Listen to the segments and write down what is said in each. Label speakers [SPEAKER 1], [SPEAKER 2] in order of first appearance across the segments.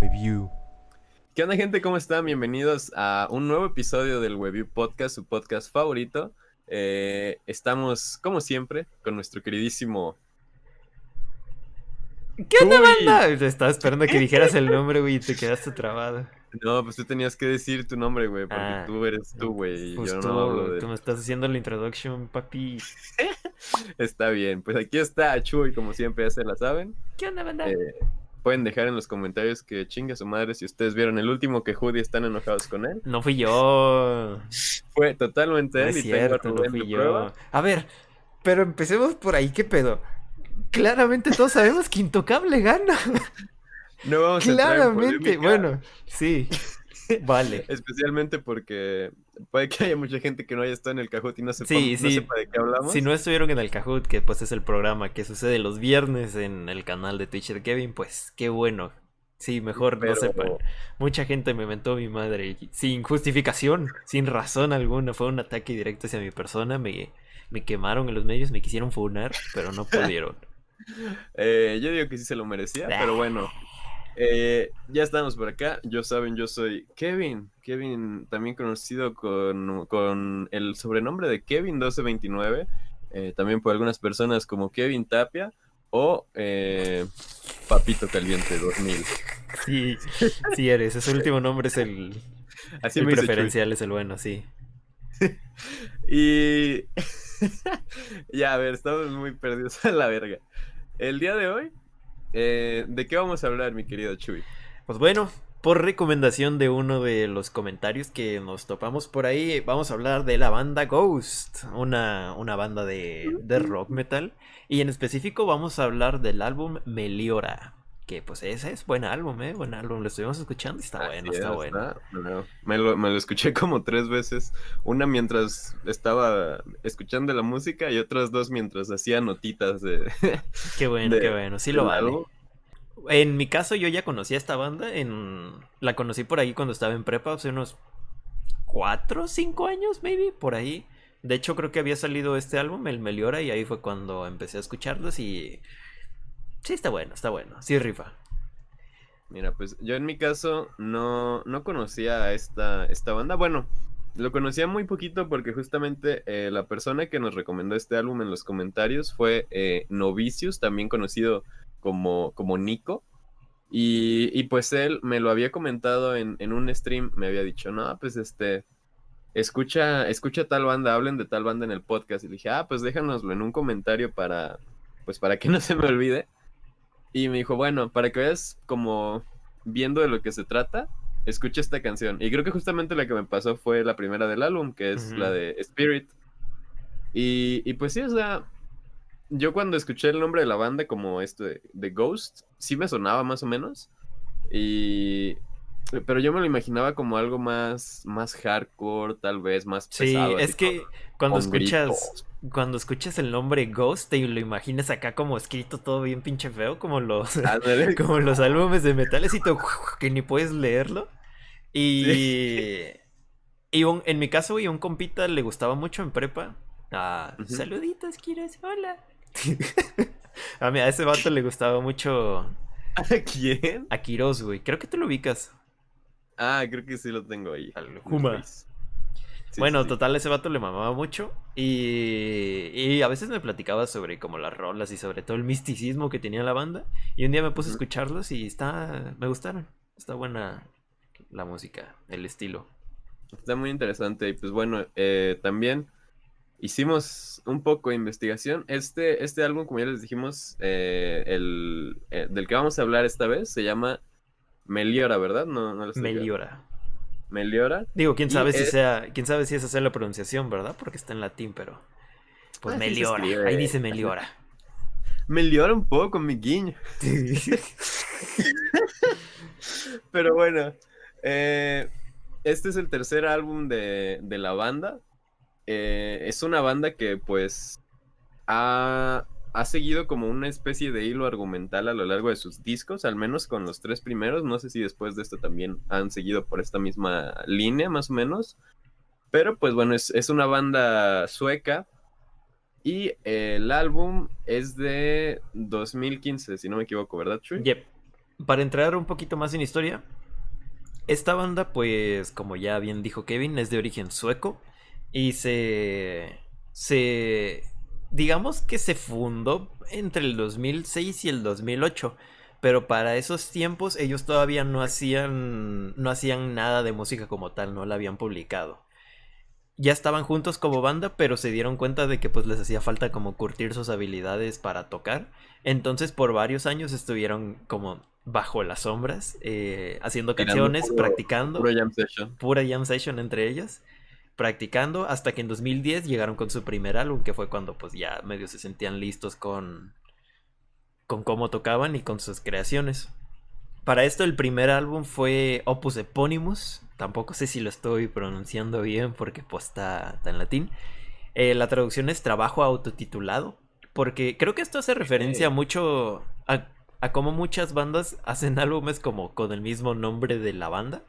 [SPEAKER 1] Review. ¿Qué onda gente? ¿Cómo están? Bienvenidos a un nuevo episodio del Webview Podcast, su podcast favorito. Eh, estamos, como siempre, con nuestro queridísimo...
[SPEAKER 2] ¿Qué onda, banda? Estaba esperando que dijeras el nombre, güey, y te quedaste trabado.
[SPEAKER 1] No, pues tú tenías que decir tu nombre, güey, porque
[SPEAKER 2] Ah,
[SPEAKER 1] tú eres tú, güey,
[SPEAKER 2] Pues
[SPEAKER 1] yo
[SPEAKER 2] tú,
[SPEAKER 1] no hablo de...
[SPEAKER 2] tú me estás haciendo la introduction, papi.
[SPEAKER 1] Está bien, pues aquí está Chuy, como siempre, ya se la saben.
[SPEAKER 2] ¿Qué onda, banda?
[SPEAKER 1] Eh, pueden dejar en los comentarios que chingue su madre si ustedes vieron el último que Judy están enojados con él.
[SPEAKER 2] No fui yo.
[SPEAKER 1] Fue totalmente
[SPEAKER 2] No
[SPEAKER 1] él y tengo
[SPEAKER 2] cierto, no
[SPEAKER 1] Rubén
[SPEAKER 2] fui yo.
[SPEAKER 1] prueba.
[SPEAKER 2] A ver, pero empecemos por ahí, ¿qué pedo? Claramente todos sabemos que Intocable gana.
[SPEAKER 1] No vamos a entrar en
[SPEAKER 2] Claramente, bueno, sí. Vale.
[SPEAKER 1] Especialmente porque puede que haya mucha gente que no haya estado en el Kahoot y no sepa,
[SPEAKER 2] Sí,
[SPEAKER 1] no
[SPEAKER 2] sí.
[SPEAKER 1] sepa de qué hablamos.
[SPEAKER 2] Si no estuvieron en el Kahoot, que pues es el programa que sucede los viernes en el canal de Twitch de Kevin, pues qué bueno. Sí, mejor
[SPEAKER 1] Pero-
[SPEAKER 2] no sepan. Mucha gente me mentó mi madre sin justificación, sin razón alguna. Fue un ataque directo hacia mi persona. Me, me quemaron en los medios, me quisieron funar, pero no pudieron.
[SPEAKER 1] Eh, yo digo que sí se lo merecía, pero bueno. Eh, ya estamos por acá. Yo saben, yo soy Kevin. Kevin, también conocido con, con el sobrenombre de Kevin1229. eh, también por algunas personas como Kevin Tapia o eh, Papito Caliente 2000.
[SPEAKER 2] Sí, sí eres. Ese último nombre es el,
[SPEAKER 1] Así
[SPEAKER 2] el preferencial, es el bueno, sí.
[SPEAKER 1] Y ya, a ver, estamos muy perdidos a la verga. El día de hoy, eh, ¿de qué vamos a hablar, mi querido Chuy?
[SPEAKER 2] Pues bueno, por recomendación de uno de los comentarios que nos topamos por ahí, vamos a hablar de la banda Ghost, una, una banda de, de rock metal. Y en específico vamos a hablar del álbum Meliora. Que pues ese es buen álbum, ¿eh? Buen álbum, lo estuvimos escuchando y está bueno, está
[SPEAKER 1] es,
[SPEAKER 2] bueno.
[SPEAKER 1] está. Me lo, me lo escuché como tres veces. Una mientras estaba escuchando la música y otras dos mientras hacía notitas de...
[SPEAKER 2] Qué bueno,
[SPEAKER 1] de-
[SPEAKER 2] qué bueno, sí lo vale.
[SPEAKER 1] álbum.
[SPEAKER 2] En mi caso yo ya conocía esta banda, en... la conocí por ahí cuando estaba en prepa, hace unos cuatro, cinco años, maybe, por ahí. De hecho creo que había salido este álbum, el Meliora, y ahí fue cuando empecé a escucharlos y... Sí, está bueno, está bueno, sí rifa.
[SPEAKER 1] Mira, pues yo en mi caso no, no conocía a esta, esta banda. Bueno, lo conocía muy poquito porque justamente eh, la persona que nos recomendó este álbum en los comentarios fue eh, Novicius, también conocido como, como Nico. Y, y pues él me lo había comentado en, en un stream, me había dicho, no, pues este, escucha, escucha tal banda, hablen de tal banda en el podcast. Y dije, ah, pues déjanoslo en un comentario para, pues para que no se me olvide. Y me dijo, bueno, para que veas como viendo de lo que se trata, escucha esta canción. Y creo que justamente la que me pasó fue la primera del álbum, que es
[SPEAKER 2] Ujú.
[SPEAKER 1] la de Spirit. Y, y pues sí, o sea, yo cuando escuché el nombre de la banda como esto de, de Ghost, sí me sonaba más o menos. Y... Pero yo me lo imaginaba como algo más, más hardcore, tal vez, más
[SPEAKER 2] Sí,
[SPEAKER 1] pesado.
[SPEAKER 2] es que
[SPEAKER 1] con-
[SPEAKER 2] cuando escuchas...
[SPEAKER 1] gritos.
[SPEAKER 2] Cuando escuchas el nombre Ghost, te lo imaginas acá como escrito todo bien pinche feo, como los, como los álbumes de metal, así todo que ni puedes leerlo. Y, y un- en mi caso, güey, a un compita le gustaba mucho en prepa. Ah, saluditos, Kiros, hola. a mí a ese vato le gustaba mucho
[SPEAKER 1] ¿A quién?
[SPEAKER 2] a Kiros, güey. Creo que tú lo ubicas.
[SPEAKER 1] Ah, creo que sí lo tengo ahí.
[SPEAKER 2] Al Juma.
[SPEAKER 1] Sí,
[SPEAKER 2] bueno,
[SPEAKER 1] sí,
[SPEAKER 2] total, ese vato le mamaba mucho. Y, y a veces me platicaba sobre como las rolas y sobre todo el misticismo que tenía la banda. Y un día me puse a escucharlos y está, me gustaron. Está buena la música, el estilo.
[SPEAKER 1] Está muy interesante. Y pues bueno, eh, también hicimos un poco de investigación. Este, este álbum, como ya les dijimos, eh, el, eh, del que vamos a hablar esta vez se llama Meliora, ¿verdad? No, no lo equivocado.
[SPEAKER 2] Meliora.
[SPEAKER 1] Meliora.
[SPEAKER 2] Digo, quién sabe si
[SPEAKER 1] es-
[SPEAKER 2] sea, quién sabe si esa sea la pronunciación, ¿verdad? Porque está en latín, pero. Pues
[SPEAKER 1] Ah,
[SPEAKER 2] Meliora. Ahí dice Meliora.
[SPEAKER 1] Meliora un poco, mi guiño. Pero bueno, eh, este es el tercer álbum de, de la banda. Eh, es una banda que pues ha, ha seguido como una especie de hilo argumental a lo largo de sus discos, al menos con los tres primeros. No sé si después de esto también han seguido por esta misma línea, más o menos. Pero pues bueno, es, es una banda sueca y el álbum es de 2015, si no me equivoco, ¿verdad, Chuy?
[SPEAKER 2] Yep. Para entrar un poquito más en historia, esta banda, pues, como ya bien dijo Kevin, es de origen sueco y se. se. Digamos que se fundó entre el 2006 y el 2008. Pero para esos tiempos ellos todavía no hacían. no hacían nada de música como tal, no la habían publicado ya estaban juntos como banda, pero se dieron cuenta de que pues les hacía falta como curtir sus habilidades para tocar. Entonces por varios años estuvieron como bajo las sombras, eh, haciendo canciones, practicando.
[SPEAKER 1] Pura jam session.
[SPEAKER 2] Pura jam session entre ellas. Practicando hasta que en 2010 llegaron con su primer álbum, que fue cuando pues ya medio se sentían listos con, con cómo tocaban y con sus creaciones. Para esto el primer álbum fue Opus Eponymous. Tampoco sé si lo estoy pronunciando bien porque pues está, en latín. Eh, la traducción es trabajo autotitulado. Porque creo que esto hace referencia mucho a, a cómo muchas bandas hacen álbumes como con el mismo nombre de la banda.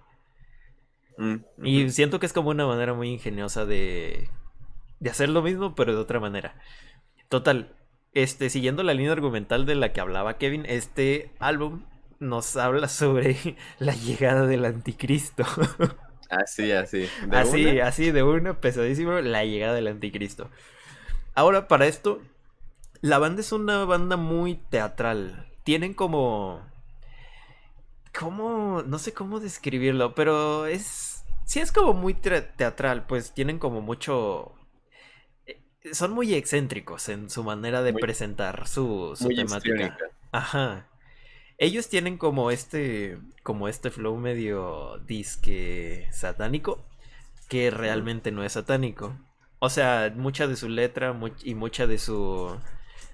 [SPEAKER 2] Mm, y siento que es como una manera muy ingeniosa de, de hacer lo mismo, pero de otra manera. Total, este, siguiendo la línea argumental de la que hablaba Kevin, este álbum nos habla sobre la llegada del anticristo.
[SPEAKER 1] Así, así.
[SPEAKER 2] así, así, de una, pesadísimo, la llegada del anticristo. Ahora, para esto, la banda es una banda muy teatral. Tienen como... ¿Cómo? No sé cómo describirlo, pero es... Sí es como muy teatral, pues tienen como mucho... Eh, son muy excéntricos en su manera de presentar su, su temática. Ajá. Ellos tienen como este, como este flow medio disque satánico, que realmente no es satánico. O sea, mucha de su letra y mucha de su,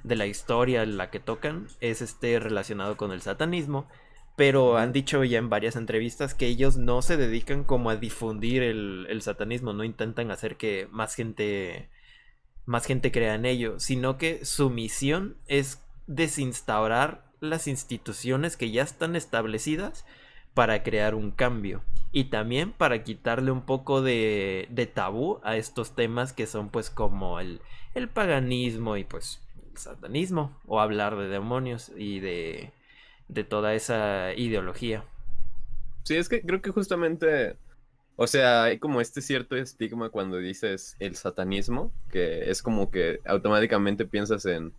[SPEAKER 2] de la historia en la que tocan es este relacionado con el satanismo. Pero han dicho ya en varias entrevistas que ellos no se dedican como a difundir el, el satanismo, no intentan hacer que más gente, más gente crea en ello, sino que su misión es desinstaurar las instituciones que ya están establecidas para crear un cambio y también para quitarle un poco de, de tabú a estos temas que son pues como el, el paganismo y pues el satanismo o hablar de demonios y de, de toda esa ideología.
[SPEAKER 1] Sí, es que creo que justamente, o sea, hay como este cierto estigma cuando dices el satanismo, que es como que automáticamente piensas en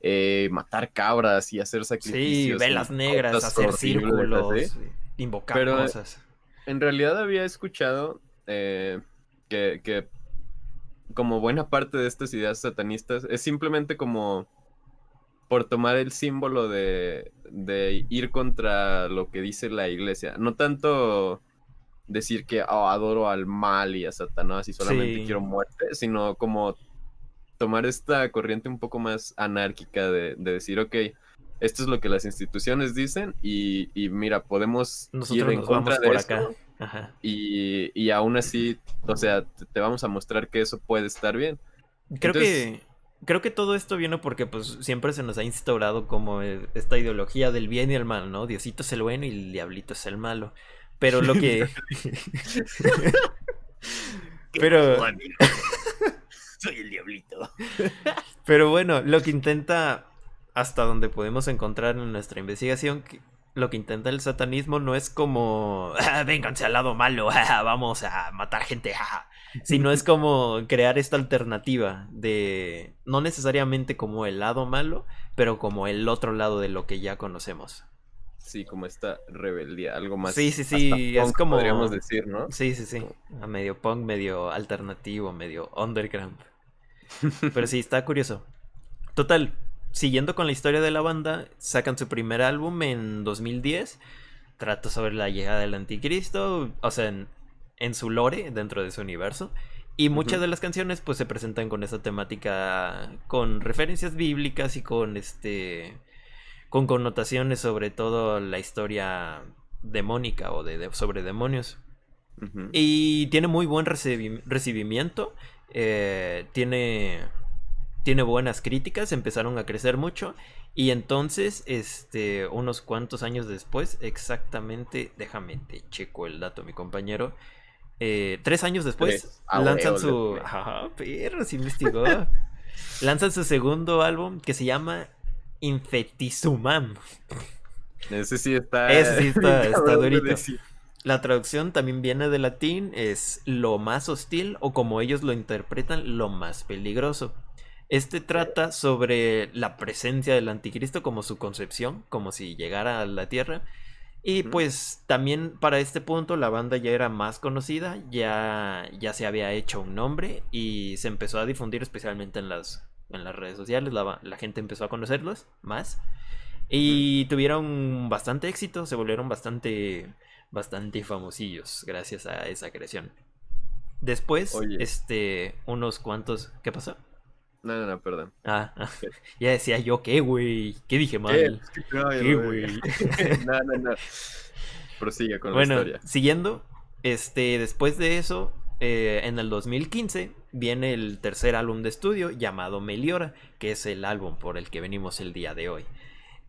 [SPEAKER 1] eh, matar cabras y hacer sacrificios.
[SPEAKER 2] Sí, velas negras, hacer círculos, invocar cosas.
[SPEAKER 1] En realidad había escuchado eh, que, como buena parte de estas ideas satanistas es simplemente como por tomar el símbolo de, de ir contra lo que dice la iglesia. No tanto decir que oh, adoro al mal y a Satanás y solamente quiero muerte, sino como tomar esta corriente un poco más anárquica de, decir, ok, esto es lo que las instituciones dicen y, mira, podemos ir en contra de esto Y, y, aún así, o sea, te, vamos a mostrar que eso puede estar bien.
[SPEAKER 2] Creo que creo que todo esto viene porque pues siempre se nos ha instaurado como e, esta ideología del bien y el mal, ¿no? Diosito es el bueno y el diablito es el malo. Pero lo que Pero
[SPEAKER 1] soy el diablito.
[SPEAKER 2] Pero bueno, lo que intenta, hasta donde podemos encontrar en nuestra investigación, lo que intenta el satanismo no es como, ah, vénganse al lado malo, vamos a matar gente, sino es como crear esta alternativa de, no necesariamente como el lado malo, pero como el otro lado de lo que ya conocemos.
[SPEAKER 1] Sí, como esta rebeldía, algo más.
[SPEAKER 2] Sí, sí, sí, es como.
[SPEAKER 1] Podríamos decir, ¿no?
[SPEAKER 2] Sí, sí, sí. A medio punk, medio alternativo, medio underground. Pero sí, está curioso. Total, siguiendo con la historia de la banda, sacan su primer álbum en 2010. Trata sobre la llegada del anticristo, o sea, en, su lore, dentro de su universo. Y muchas de las canciones pues se presentan con esa temática, con referencias bíblicas y con este con connotaciones sobre todo la historia demónica o de, sobre demonios. Y tiene muy buen recibimiento. Eh, tiene, tiene buenas críticas, empezaron a crecer mucho. Y entonces, este, unos cuantos años después, exactamente, déjame te checo el dato, mi compañero. Eh, tres años después,
[SPEAKER 1] Tres. Ah,
[SPEAKER 2] lanzan su.
[SPEAKER 1] le-
[SPEAKER 2] Ajá, perro, sí investigó. lanzan su segundo álbum que se llama Infetizumam.
[SPEAKER 1] Ese sí está.
[SPEAKER 2] Ese sí está- durito. La traducción también viene del latín, es lo más hostil o como ellos lo interpretan, lo más peligroso. Este trata sobre la presencia del anticristo como su concepción, como si llegara a la tierra. Y pues también para este punto la banda ya era más conocida, ya, ya se había hecho un nombre y se empezó a difundir especialmente en las, en las redes sociales, la, gente empezó a conocerlos más. Y tuvieron bastante éxito, se volvieron bastante, bastante famosillos gracias a esa creación. Después,
[SPEAKER 1] Oye.
[SPEAKER 2] este, unos cuantos... ¿Qué pasó?
[SPEAKER 1] No, no, no, perdón.
[SPEAKER 2] Ah, ah, ya decía yo, ¿qué, güey? ¿Qué dije mal? ¿Qué,
[SPEAKER 1] güey. no, no, no. Prosiga con
[SPEAKER 2] Bueno,
[SPEAKER 1] la historia.
[SPEAKER 2] siguiendo, este, después de eso, eh, en el 2015 viene el tercer álbum de estudio llamado Meliora, que es el álbum por el que venimos el día de hoy.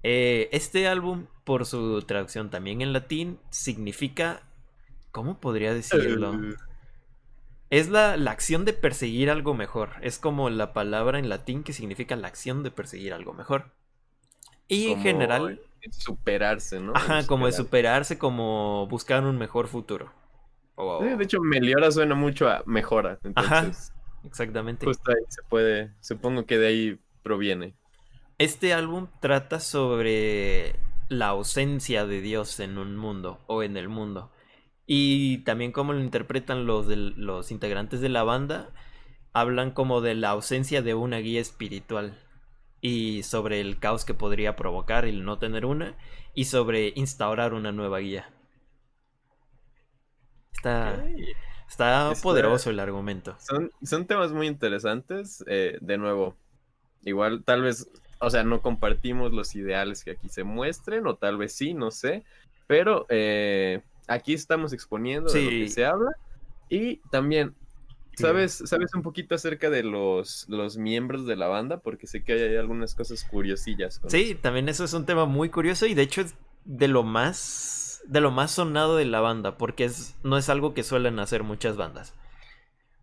[SPEAKER 2] Eh, este álbum, por su traducción también en latín, significa... ¿Cómo podría decirlo? Es la, la acción de perseguir algo mejor. Es como la palabra en latín que significa la acción de perseguir algo mejor. Y en general,
[SPEAKER 1] Superarse, ¿no?
[SPEAKER 2] ajá, como de
[SPEAKER 1] Superar.
[SPEAKER 2] superarse, como buscar un mejor futuro.
[SPEAKER 1] Sí, de hecho, meliora suena mucho a mejora.
[SPEAKER 2] Ajá.
[SPEAKER 1] Entonces,
[SPEAKER 2] exactamente.
[SPEAKER 1] justo ahí se puede. Supongo que de ahí proviene.
[SPEAKER 2] Este álbum trata sobre la ausencia de Dios en un mundo o en el mundo. Y también como lo interpretan los, del- los integrantes de la banda, hablan como de la ausencia de una guía espiritual y sobre el caos que podría provocar el no tener una y sobre instaurar una nueva guía. Está Está- poderoso el argumento.
[SPEAKER 1] Son, son temas muy interesantes. eh, de nuevo, igual tal vez, o sea, no compartimos los ideales que aquí se muestren, o tal vez sí, no sé. Pero eh, aquí estamos exponiendo de lo que se habla. Y también,
[SPEAKER 2] Sí.
[SPEAKER 1] ¿sabes, ¿sabes un poquito acerca de los, los miembros de la banda? Porque sé que hay, hay algunas cosas curiosillas. con
[SPEAKER 2] Sí,
[SPEAKER 1] eso.
[SPEAKER 2] también eso es un tema muy curioso y de hecho es de lo más de lo más sonado de la banda, porque es no es algo que suelen hacer muchas bandas.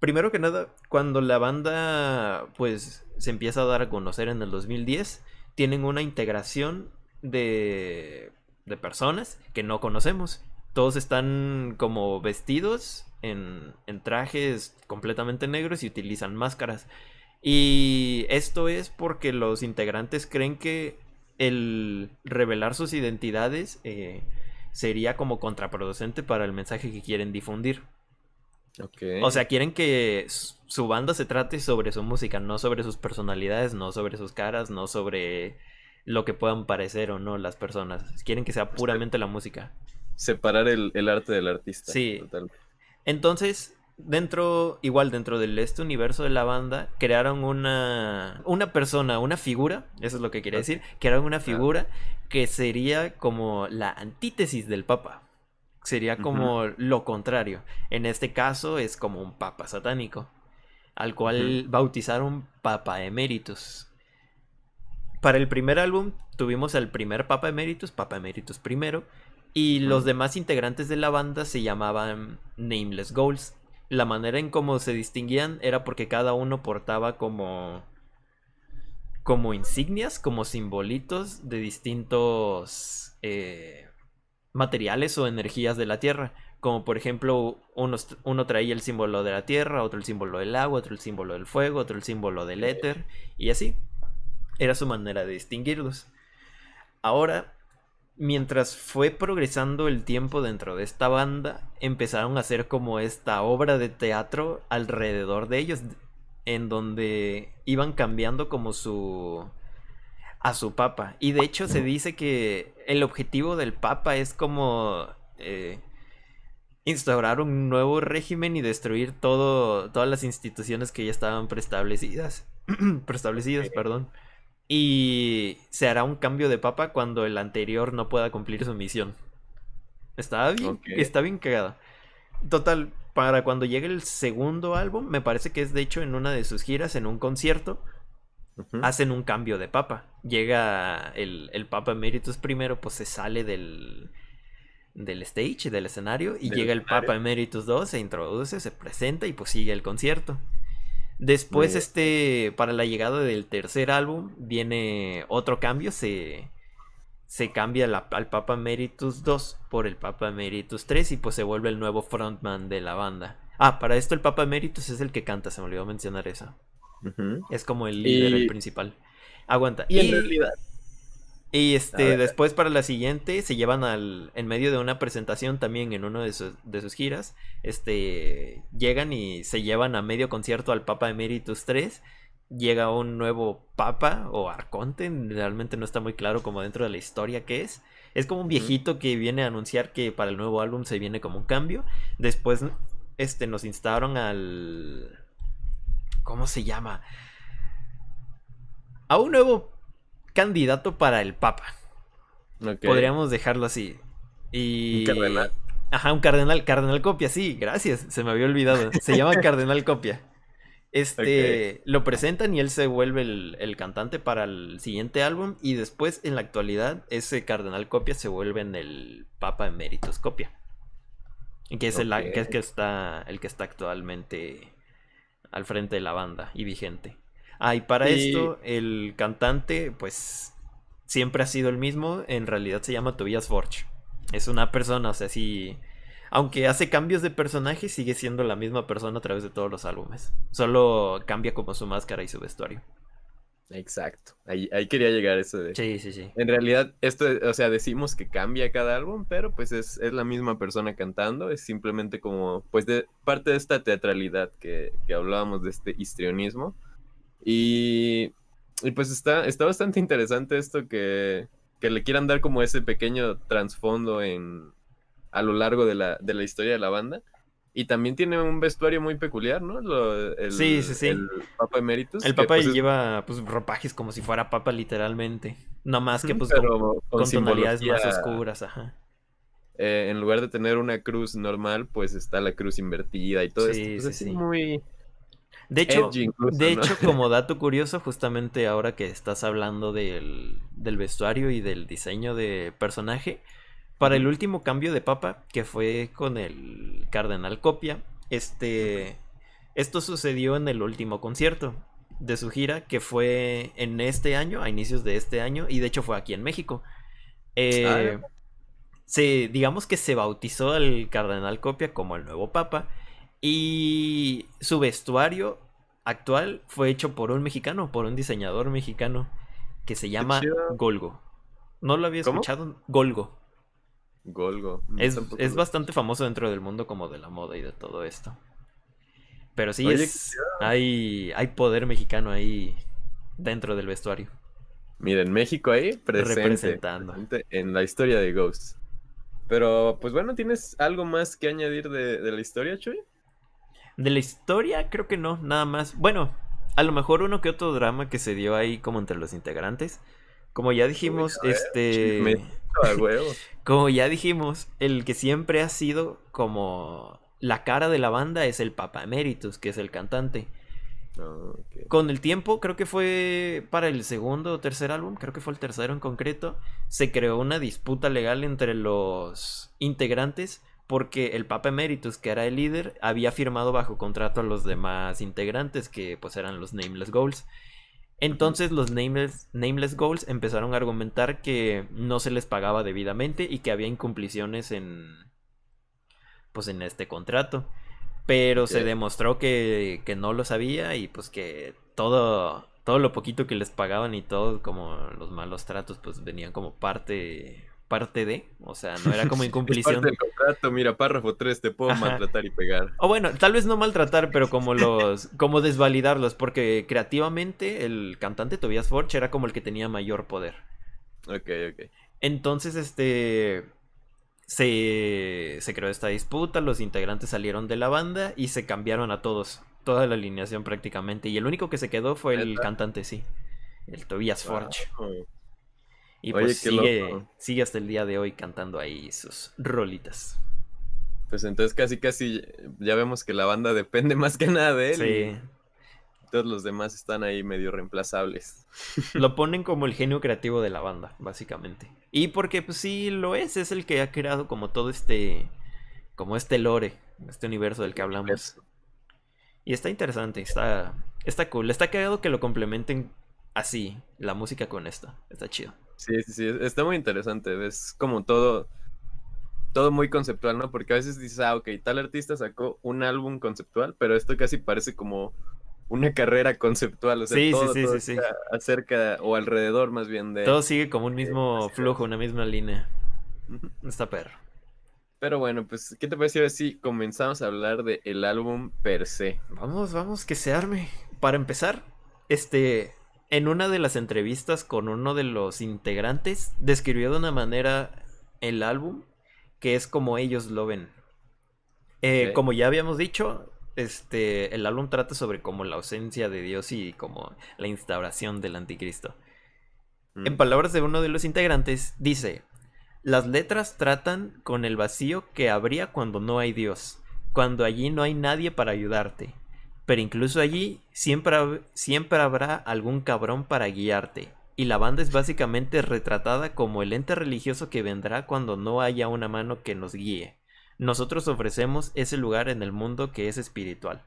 [SPEAKER 2] Primero que nada, cuando la banda pues se empieza a dar a conocer en el 2010, tienen una integración de de personas que no conocemos. Todos están como vestidos en, en trajes completamente negros y utilizan máscaras. Y esto es porque los integrantes creen que el revelar sus identidades eh, sería como contraproducente para el mensaje que quieren difundir.
[SPEAKER 1] Ok.
[SPEAKER 2] O sea, quieren que su banda se trate sobre su música, no sobre sus personalidades, no sobre sus caras, no sobre lo que puedan parecer o no las personas. Quieren que sea puramente la música.
[SPEAKER 1] Separar el, el arte del artista.
[SPEAKER 2] Sí. Entonces, dentro, igual dentro de este universo de la banda, crearon una, una persona, una figura, eso es lo que quería
[SPEAKER 1] Ok.
[SPEAKER 2] decir, crearon una figura que sería como la antítesis del papa. Sería como lo contrario. En este caso es como un papa satánico, al cual bautizaron Papa Emeritus. Para el primer álbum tuvimos al primer Papa Emeritus, Papa Emeritus primero, y los demás integrantes de la banda se llamaban Nameless Goals. La manera en cómo se distinguían era porque cada uno portaba como como insignias, como simbolitos de distintos eh, materiales o energías de la Tierra. Como por ejemplo, unos- uno traía el símbolo de la Tierra, otro el símbolo del agua, otro el símbolo del fuego, otro el símbolo del éter, y así. Era su manera de distinguirlos. Ahora, mientras fue progresando el tiempo dentro de esta banda, empezaron a hacer como esta obra de teatro alrededor de ellos, en donde iban cambiando como su a su papa. Y de hecho se dice que el objetivo del papa es como eh, instaurar un nuevo régimen y destruir todo, todas las instituciones que ya estaban preestablecidas. preestablecidas, perdón. Y se hará un cambio de papa cuando el anterior no pueda cumplir su misión. Está bien,
[SPEAKER 1] Ok.
[SPEAKER 2] está bien cagada. Total, para cuando llegue el segundo álbum, me parece que es de hecho en una de sus giras, en un concierto, hacen un cambio de papa. Llega el, el papa emeritus primero, pues se sale del, del stage, del escenario, y llega el
[SPEAKER 1] escenario.
[SPEAKER 2] Papa Emeritus 2, se introduce, se presenta y pues sigue el concierto. Después, este, para la llegada del tercer álbum, viene otro cambio, se, se cambia la- al Papa Emeritus 2 por el Papa Emeritus 3 y pues se vuelve el nuevo frontman de la banda. Ah, para esto el Papa Emeritus es el que canta, se me olvidó mencionar eso. Es como el líder, el principal. Aguanta.
[SPEAKER 1] Y en realidad,
[SPEAKER 2] y este, después para la siguiente se llevan al, en medio de una presentación también en una de sus, de sus giras, este, llegan y se llevan a medio concierto al Papa Emeritus 3. Llega un nuevo papa o arconte, realmente no está muy claro como dentro de la historia que es. Es como un viejito que viene a anunciar que para el nuevo álbum se viene como un cambio. Después este, nos instaron al... ¿Cómo se llama? A un nuevo candidato para el Papa. Podríamos dejarlo así. Y.
[SPEAKER 1] Un cardenal.
[SPEAKER 2] Ajá, un cardenal. Cardenal Copia, sí, gracias. Se me había olvidado. Se llama Cardenal Copia. Este. Lo presentan y él se vuelve el, el cantante para el siguiente álbum. Y después, en la actualidad, ese Cardenal Copia se vuelve en el Papa Emeritus Copia. Que es, el,
[SPEAKER 1] Ok.
[SPEAKER 2] que es que está, el que está actualmente al frente de la banda y vigente. Ah, y para
[SPEAKER 1] Y-
[SPEAKER 2] esto, el cantante, pues, siempre ha sido el mismo. En realidad se llama Tobias Forge. Es una persona, o sea, sí. Aunque hace cambios de personaje, sigue siendo la misma persona a través de todos los álbumes. Solo cambia como su máscara y su vestuario.
[SPEAKER 1] Exacto. Ahí, ahí quería llegar eso de.
[SPEAKER 2] Sí, sí, sí.
[SPEAKER 1] En realidad, esto, o sea, decimos que cambia cada álbum, pero pues es, es la misma persona cantando, es simplemente como, pues, de parte de esta teatralidad que, que hablábamos de este histrionismo. Y, y pues está, está bastante interesante esto que, que le quieran dar como ese pequeño trasfondo en, a lo largo de la, de la historia de la banda. Y también tiene un vestuario muy peculiar, ¿no? Lo- el,
[SPEAKER 2] Sí, sí, sí.
[SPEAKER 1] El Papa Emeritus.
[SPEAKER 2] El
[SPEAKER 1] que,
[SPEAKER 2] Papa
[SPEAKER 1] pues, es-
[SPEAKER 2] lleva pues ropajes como si fuera Papa literalmente. No más que pues
[SPEAKER 1] pero
[SPEAKER 2] con,
[SPEAKER 1] con
[SPEAKER 2] con tonalidades más oscuras, ajá.
[SPEAKER 1] eh, en lugar de tener una cruz normal, pues está la cruz invertida y todo
[SPEAKER 2] Sí,
[SPEAKER 1] esto. Pues
[SPEAKER 2] sí,
[SPEAKER 1] así
[SPEAKER 2] sí.
[SPEAKER 1] muy
[SPEAKER 2] De hecho,
[SPEAKER 1] incluso,
[SPEAKER 2] de
[SPEAKER 1] ¿no?
[SPEAKER 2] hecho, como dato curioso, justamente ahora que estás hablando del, del vestuario y del diseño de personaje, para el último cambio de papa, que fue con el Cardenal Copia, este, esto sucedió en el último concierto de su gira, que fue en este año, a inicios de este año, y de hecho fue aquí en México. Eh,
[SPEAKER 1] Ah.
[SPEAKER 2] se, digamos que se bautizó al Cardenal Copia como el nuevo papa. Y su vestuario actual fue hecho por un mexicano, por un diseñador mexicano que se llama. Golgo. ¿No lo había
[SPEAKER 1] ¿Cómo?
[SPEAKER 2] escuchado? Golgo.
[SPEAKER 1] Golgo. no,
[SPEAKER 2] Es, es bastante famoso dentro del mundo como de la moda y de todo esto. Pero sí,
[SPEAKER 1] Oye,
[SPEAKER 2] es, hay, hay poder mexicano ahí dentro del vestuario.
[SPEAKER 1] Miren, México ahí presente,
[SPEAKER 2] Representando.
[SPEAKER 1] presente en la historia de Ghost. Pero, pues bueno, ¿tienes algo más que añadir de, de la historia, Chuy?
[SPEAKER 2] De la historia, creo que no, nada más. Bueno, a lo mejor uno que otro drama que se dio ahí como entre los integrantes. Como ya dijimos, este... Como ya dijimos, el que siempre ha sido como la cara de la banda es el Papa Emeritus, que es el cantante.
[SPEAKER 1] Ok.
[SPEAKER 2] Con el tiempo, creo que fue para el segundo o tercer álbum, creo que fue el tercero en concreto, se creó una disputa legal entre los integrantes porque el Papa Emeritus, que era el líder, había firmado bajo contrato a los demás integrantes, que pues eran los Nameless Goals. Entonces los Nameless, Nameless Goals empezaron a argumentar que no se les pagaba debidamente y que había incumpliciones en pues en este contrato. Pero se demostró que, que no lo sabía y pues que todo, todo lo poquito que les pagaban y todo, como los malos tratos, pues venían como parte, parte de, o sea, no era como
[SPEAKER 1] Es
[SPEAKER 2] incumplición.
[SPEAKER 1] parte del contrato, mira, párrafo 3, te puedo
[SPEAKER 2] Ajá.
[SPEAKER 1] maltratar y pegar.
[SPEAKER 2] O bueno, tal vez no maltratar, pero como los, como desvalidarlos, porque creativamente el cantante Tobias Forge era como el que tenía mayor poder.
[SPEAKER 1] Ok, ok.
[SPEAKER 2] Entonces, este. Se, se creó esta disputa, los integrantes salieron de la banda y se cambiaron a todos, toda la alineación prácticamente. Y el único que se quedó fue el cantante, sí, el Tobias Forge.
[SPEAKER 1] Wow.
[SPEAKER 2] Y
[SPEAKER 1] Oye,
[SPEAKER 2] pues sigue, sigue hasta el día de hoy cantando ahí sus rolitas.
[SPEAKER 1] Pues entonces casi casi ya vemos que la banda depende más que nada de él.
[SPEAKER 2] Sí.
[SPEAKER 1] todos los demás están ahí medio reemplazables.
[SPEAKER 2] Lo ponen como el genio creativo de la banda, básicamente. Y porque pues sí lo es, es el que ha creado como todo este, como este lore, este universo del que hablamos. Y está interesante, está, está cool, está cagado que lo complementen así, la música con esta, está chido.
[SPEAKER 1] Sí, sí, sí, está muy interesante, es como todo, todo muy conceptual, ¿no? Porque a veces dices, ah, ok, tal artista sacó un álbum conceptual, pero esto casi parece como una carrera conceptual, o sea, todo, sí, sí, sí, acerca o alrededor más bien de...
[SPEAKER 2] Todo sigue como un mismo flujo, una misma línea. Está perro.
[SPEAKER 1] Pero bueno, pues, ¿qué te parece si comenzamos a hablar del el álbum per se?
[SPEAKER 2] Vamos, vamos, que se arme. Para empezar, este, en una de las entrevistas con uno de los integrantes, describió de una manera el álbum que es como ellos lo ven. Eh, como ya habíamos dicho, este, el álbum trata sobre como la ausencia de Dios y como la instauración del anticristo. En mm. palabras de uno de los integrantes, dice, las letras tratan con el vacío que habría cuando no hay Dios, cuando allí no hay nadie para ayudarte. Pero incluso allí siempre, siempre habrá algún cabrón para guiarte. Y la banda es básicamente retratada como el ente religioso que vendrá cuando no haya una mano que nos guíe. Nosotros ofrecemos ese lugar en el mundo que es espiritual.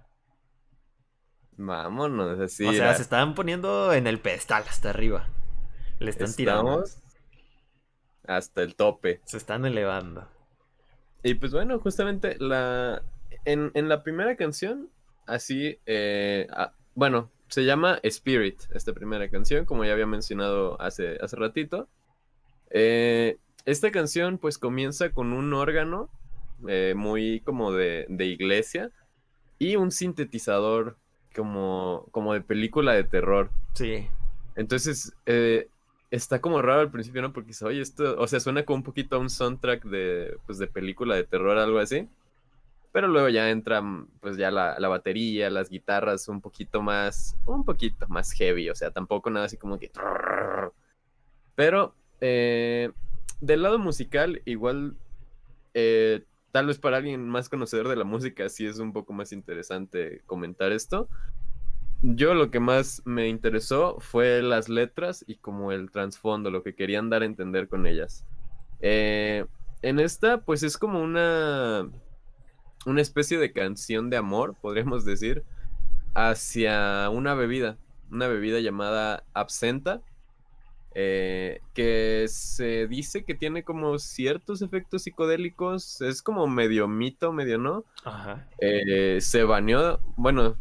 [SPEAKER 1] Vámonos, así.
[SPEAKER 2] O sea, se están poniendo en el pedestal hasta arriba. Le están tirando.
[SPEAKER 1] Hasta el tope.
[SPEAKER 2] Se están elevando.
[SPEAKER 1] Y pues bueno, justamente la. En, la primera canción, así. Eh, bueno, se llama Spirit, esta primera canción, como ya había mencionado hace, hace ratito. Eh, esta canción, pues comienza con un órgano eh, muy como de, iglesia y un sintetizador como, como de película de terror.
[SPEAKER 2] Sí.
[SPEAKER 1] Entonces, eh, está como raro al principio, ¿no? Porque oye, esto, o sea, suena como un poquito a un soundtrack de, pues, de película de terror, algo así. Pero luego ya entra, pues ya la, batería, las guitarras un poquito más, un poquito más heavy, o sea, tampoco nada así como que... Pero, eh, del lado musical, igual eh, tal vez para alguien más conocedor de la música sí es un poco más interesante comentar esto. Yo lo que más me interesó fue las letras y como el trasfondo, lo que querían dar a entender con ellas. Eh, en esta, pues es como una, una especie de canción de amor, podríamos decir, hacia una bebida, una bebida llamada absenta, eh, que se dice que tiene como ciertos efectos psicodélicos, es como medio mito, medio no. Ajá. Eh, se baneó, bueno,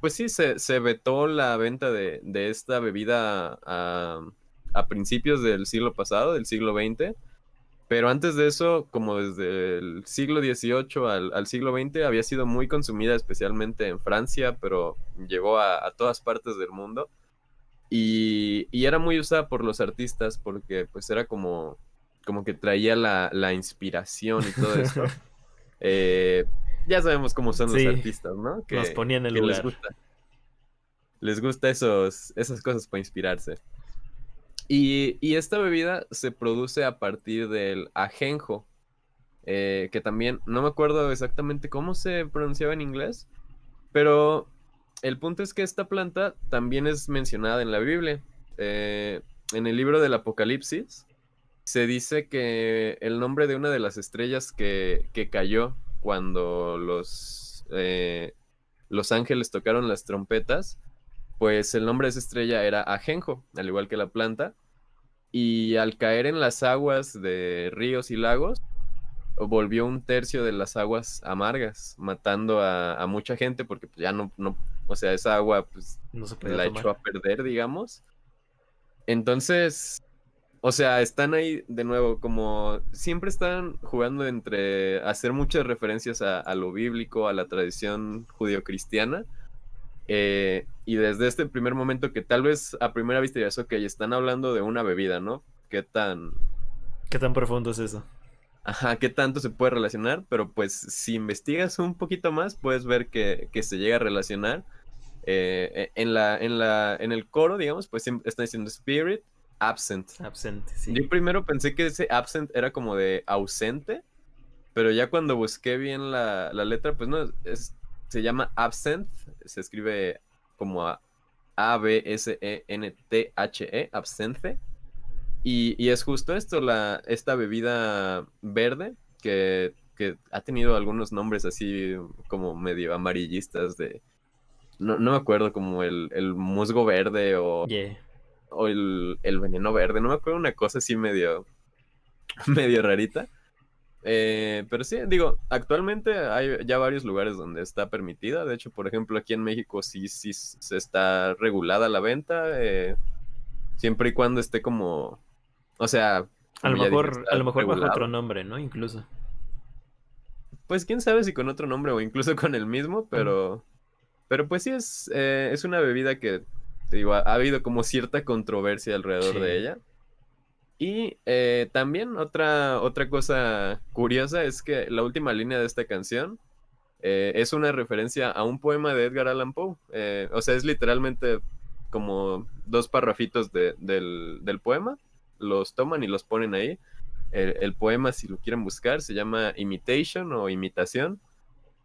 [SPEAKER 1] pues sí, se, se vetó la venta de, esta bebida a, principios del siglo pasado, del siglo XX. Pero antes de eso, como desde el siglo XVIII al, siglo XX, había sido muy consumida, especialmente en Francia, pero llegó a todas partes del mundo. Y, era muy usada por los artistas porque pues era como, como que traía la, inspiración y todo eso. Eh, ya sabemos cómo son los artistas, ¿no?
[SPEAKER 2] Que, Nos ponían el lugar.
[SPEAKER 1] Les gusta, les gusta esos, esas cosas para inspirarse. Y, esta bebida se produce a partir del ajenjo, eh, que también no me acuerdo exactamente cómo se pronunciaba en inglés, pero el punto es que esta planta también es mencionada en la Biblia. Eh, en el libro del Apocalipsis se dice que el nombre de una de las estrellas que, cayó cuando los, eh, los ángeles tocaron las trompetas, pues el nombre de esa estrella era Ajenjo, al igual que la planta. Y al caer en las aguas de ríos y lagos, volvió un tercio de las aguas amargas, matando a, mucha gente porque pues, ya no, no, o sea, esa agua pues no se la echó a perder, digamos. Entonces, o sea, están ahí de nuevo, como siempre están jugando entre hacer muchas referencias a, lo bíblico, a la tradición judio-cristiana. Eh, y desde este primer momento que tal vez a primera vista ya ok, están hablando de una bebida, ¿no? ¿Qué tan...
[SPEAKER 2] ¿Qué tan profundo es eso?
[SPEAKER 1] Ajá, qué tanto se puede relacionar, pero pues si investigas un poquito más, puedes ver que, que se llega a relacionar eh, eh, en, la, en, la, en el coro, digamos, pues está diciendo spirit, absent.
[SPEAKER 2] Absent, sí.
[SPEAKER 1] Yo primero pensé que ese absent era como de ausente, pero ya cuando busqué bien la, letra, pues no, es, se llama absent, se escribe como A-B-S-E-N-T-H-E, absenthe. Y, es justo esto, la, esta bebida verde que, ha tenido algunos nombres así como medio amarillistas de... No, me acuerdo, como el, musgo verde o, o el, veneno verde, no me acuerdo una cosa así medio, medio rarita. Eh, pero sí, digo, actualmente hay ya varios lugares donde está permitida. De hecho, por ejemplo, aquí en México sí, sí se está regulada la venta. Eh, siempre y cuando esté como o sea.
[SPEAKER 2] A lo mejor, a lo mejor bajo otro nombre, ¿no? Incluso.
[SPEAKER 1] Pues quién sabe si con otro nombre o incluso con el mismo, pero. Pero pues sí es, eh, es una bebida que, digo, ha, habido como cierta controversia alrededor de ella. Y eh, también otra, otra cosa curiosa es que la última línea de esta canción eh, es una referencia a un poema de Edgar Allan Poe. o sea, es literalmente como dos parrafitos del, del poema los toman y los ponen ahí. El, poema, si lo quieren buscar, se llama Imitation o Imitación.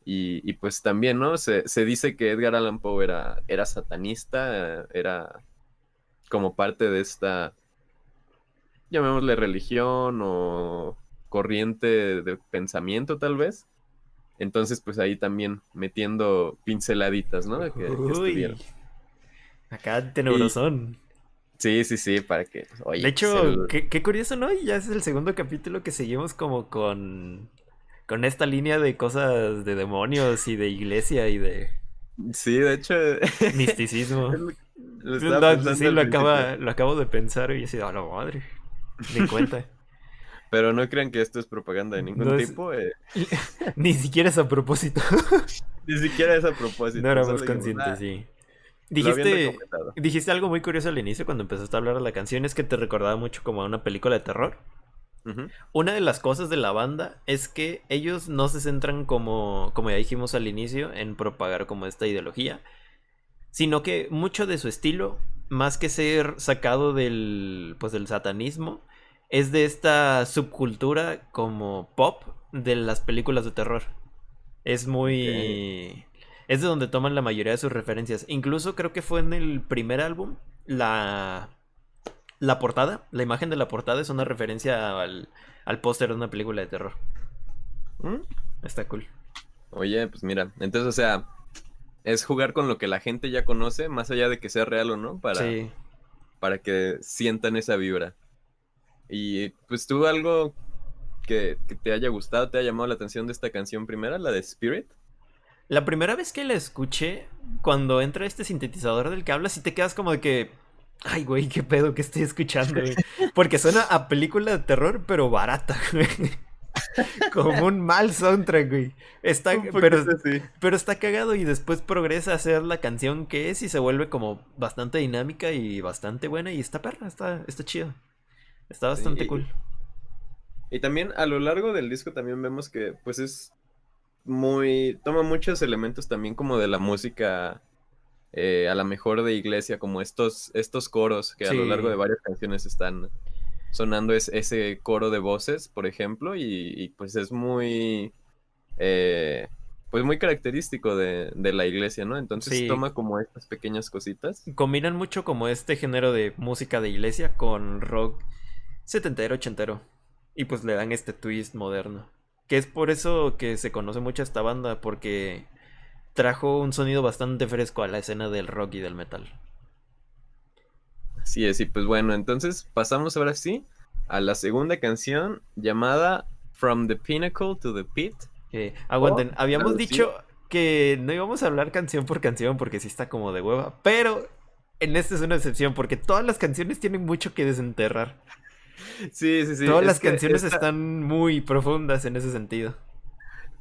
[SPEAKER 1] Y, pues también, ¿no? Se, dice que Edgar Allan Poe era, era satanista, era como parte de esta, llamémosle religión o corriente de pensamiento tal vez. Entonces, pues ahí también metiendo pinceladitas, ¿no?
[SPEAKER 2] Que, Acá tenebrosón.
[SPEAKER 1] Sí, sí, sí, para que.
[SPEAKER 2] de hecho, qué, curioso, ¿no? Y ya es el segundo capítulo que seguimos como con. Con esta línea de cosas de demonios y de iglesia y de.
[SPEAKER 1] Sí, de hecho.
[SPEAKER 2] Misticismo. lo, sí, lo, acaba, lo acabo de pensar y he sido, a la madre. Ni cuenta.
[SPEAKER 1] Pero no crean que esto es propaganda de ningún tipo. Eh.
[SPEAKER 2] Ni siquiera es a propósito.
[SPEAKER 1] Ni siquiera es a propósito.
[SPEAKER 2] No éramos conscientes, sí. Dijiste, dijiste algo muy curioso al inicio cuando empezaste a hablar de la canción, es que te recordaba mucho como a una película de terror. Una de las cosas de la banda es que ellos no se centran como, como ya dijimos al inicio, en propagar como esta ideología, sino que mucho de su estilo, más que ser sacado del, pues, del satanismo, es de esta subcultura como pop de las películas de terror. Es muy es de donde toman la mayoría de sus referencias. Incluso creo que fue en el primer álbum, la, la portada, la imagen de la portada es una referencia al, al póster de una película de terror. ¿Mm? Está cool.
[SPEAKER 1] Oye, pues mira, entonces, o sea, es jugar con lo que la gente ya conoce, más allá de que sea real o no, para, para que sientan esa vibra. Y pues tú algo que, que, te haya gustado, te haya llamado la atención de esta canción primera, la de Spirit.
[SPEAKER 2] La primera vez que la escuché, cuando entra este sintetizador del que hablas, y te quedas como de que. Ay, güey, qué pedo que estoy escuchando, güey. Porque suena a película de terror, pero barata, güey. Como un mal soundtrack, güey. Está, pero, pero está cagado y después progresa a ser la canción que es y se vuelve como bastante dinámica y bastante buena. Y está perra, está, está chido. Está bastante cool.
[SPEAKER 1] Y también a lo largo del disco también vemos que pues es muy, toma muchos elementos también como de la música, eh, a la mejor de iglesia, como estos, estos coros que a lo largo de varias canciones están sonando es, ese coro de voces, por ejemplo, y, pues es muy, eh, pues muy característico de, la iglesia, ¿no? Entonces toma como estas pequeñas cositas.
[SPEAKER 2] Combinan mucho como este género de música de iglesia con rock setentero, ochentero, y pues le dan este twist moderno. Que es por eso que se conoce mucho esta banda, porque trajo un sonido bastante fresco a la escena del rock y del metal.
[SPEAKER 1] Así es, y pues bueno, entonces pasamos ahora sí a la segunda canción llamada From the Pinnacle to the Pit.
[SPEAKER 2] Eh, aguanten, habíamos dicho que no íbamos a hablar canción por canción porque sí está como de hueva, pero en esta es una excepción porque todas las canciones tienen mucho que desenterrar.
[SPEAKER 1] Sí, sí, sí.
[SPEAKER 2] Todas las canciones están muy profundas en ese sentido.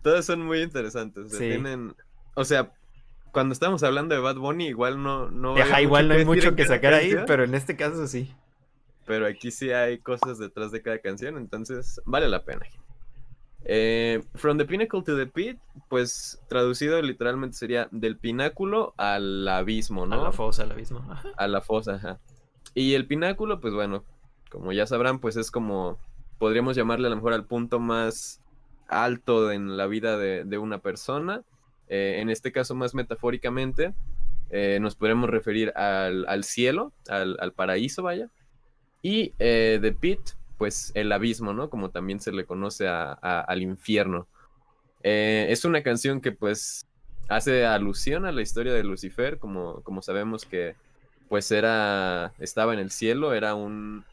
[SPEAKER 1] Todas son muy interesantes. O sea, tienen... o sea, cuando estamos hablando de Bad Bunny, igual no. no
[SPEAKER 2] igual no hay mucho que sacar ahí, pero en este caso sí.
[SPEAKER 1] Pero aquí sí hay cosas detrás de cada canción, entonces vale la pena. Eh, From the Pinnacle to the Pit, pues traducido literalmente sería del pináculo al abismo, ¿no?
[SPEAKER 2] A la fosa, al abismo.
[SPEAKER 1] A la fosa, ajá. Y el pináculo, pues bueno, como ya sabrán, pues es como, podríamos llamarle a lo mejor al punto más alto en la vida de, una persona. Eh, en este caso más metafóricamente, eh, nos podemos referir al, cielo, al, paraíso, vaya. Y eh, The Pit, pues el abismo, ¿no? Como también se le conoce al infierno. Eh, es una canción que pues hace alusión a la historia de Lucifer, como, como sabemos que pues era, estaba en el cielo, era un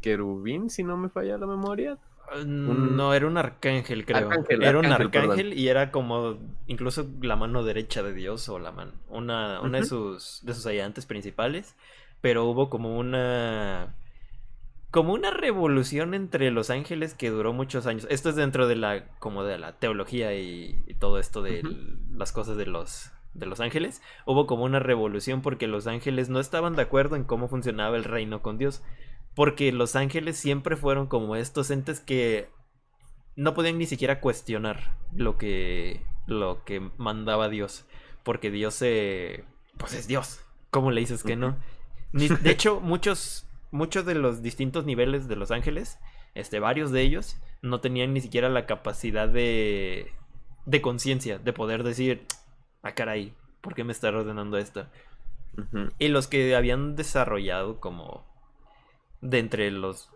[SPEAKER 1] querubín, si no me falla la memoria.
[SPEAKER 2] No, era un arcángel, creo. era un arcángel y era como incluso la mano derecha de Dios o la mano, una, una de sus de sus ayudantes principales, pero hubo como una como una revolución entre los ángeles que duró muchos años. Esto es dentro de la como de la teología y, todo esto de las cosas de los de los ángeles. Hubo como una revolución porque los ángeles no estaban de acuerdo en cómo funcionaba el reino con Dios. Porque los ángeles siempre fueron como estos entes que no podían ni siquiera cuestionar lo que, lo que mandaba Dios. Porque Dios se... pues es Dios. ¿Cómo le dices que no? de hecho, muchos, muchos de los distintos niveles de los ángeles, este, varios de ellos, no tenían ni siquiera la capacidad de, de conciencia, de poder decir, ah, caray, ¿por qué me está ordenando esto? Y los que habían desarrollado como de entre los,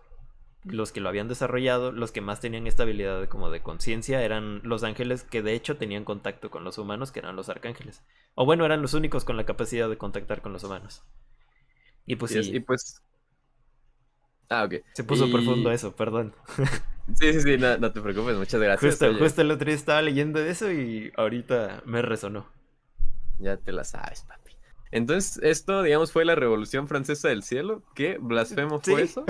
[SPEAKER 2] los que lo habían desarrollado, los que más tenían esta habilidad de, como de conciencia eran los ángeles que de hecho tenían contacto con los humanos, que eran los arcángeles. O bueno, eran los únicos con la capacidad de contactar con los humanos. Y pues sí.
[SPEAKER 1] Y pues... Ah, ok.
[SPEAKER 2] Se puso profundo eso, perdón.
[SPEAKER 1] Sí, sí, sí, no, te preocupes, muchas gracias.
[SPEAKER 2] Justo, justo el otro día estaba leyendo eso y ahorita me resonó.
[SPEAKER 1] Ya te la sabes, papi. Entonces, esto, digamos, fue la Revolución Francesa del Cielo. ¿Qué blasfemo fue eso?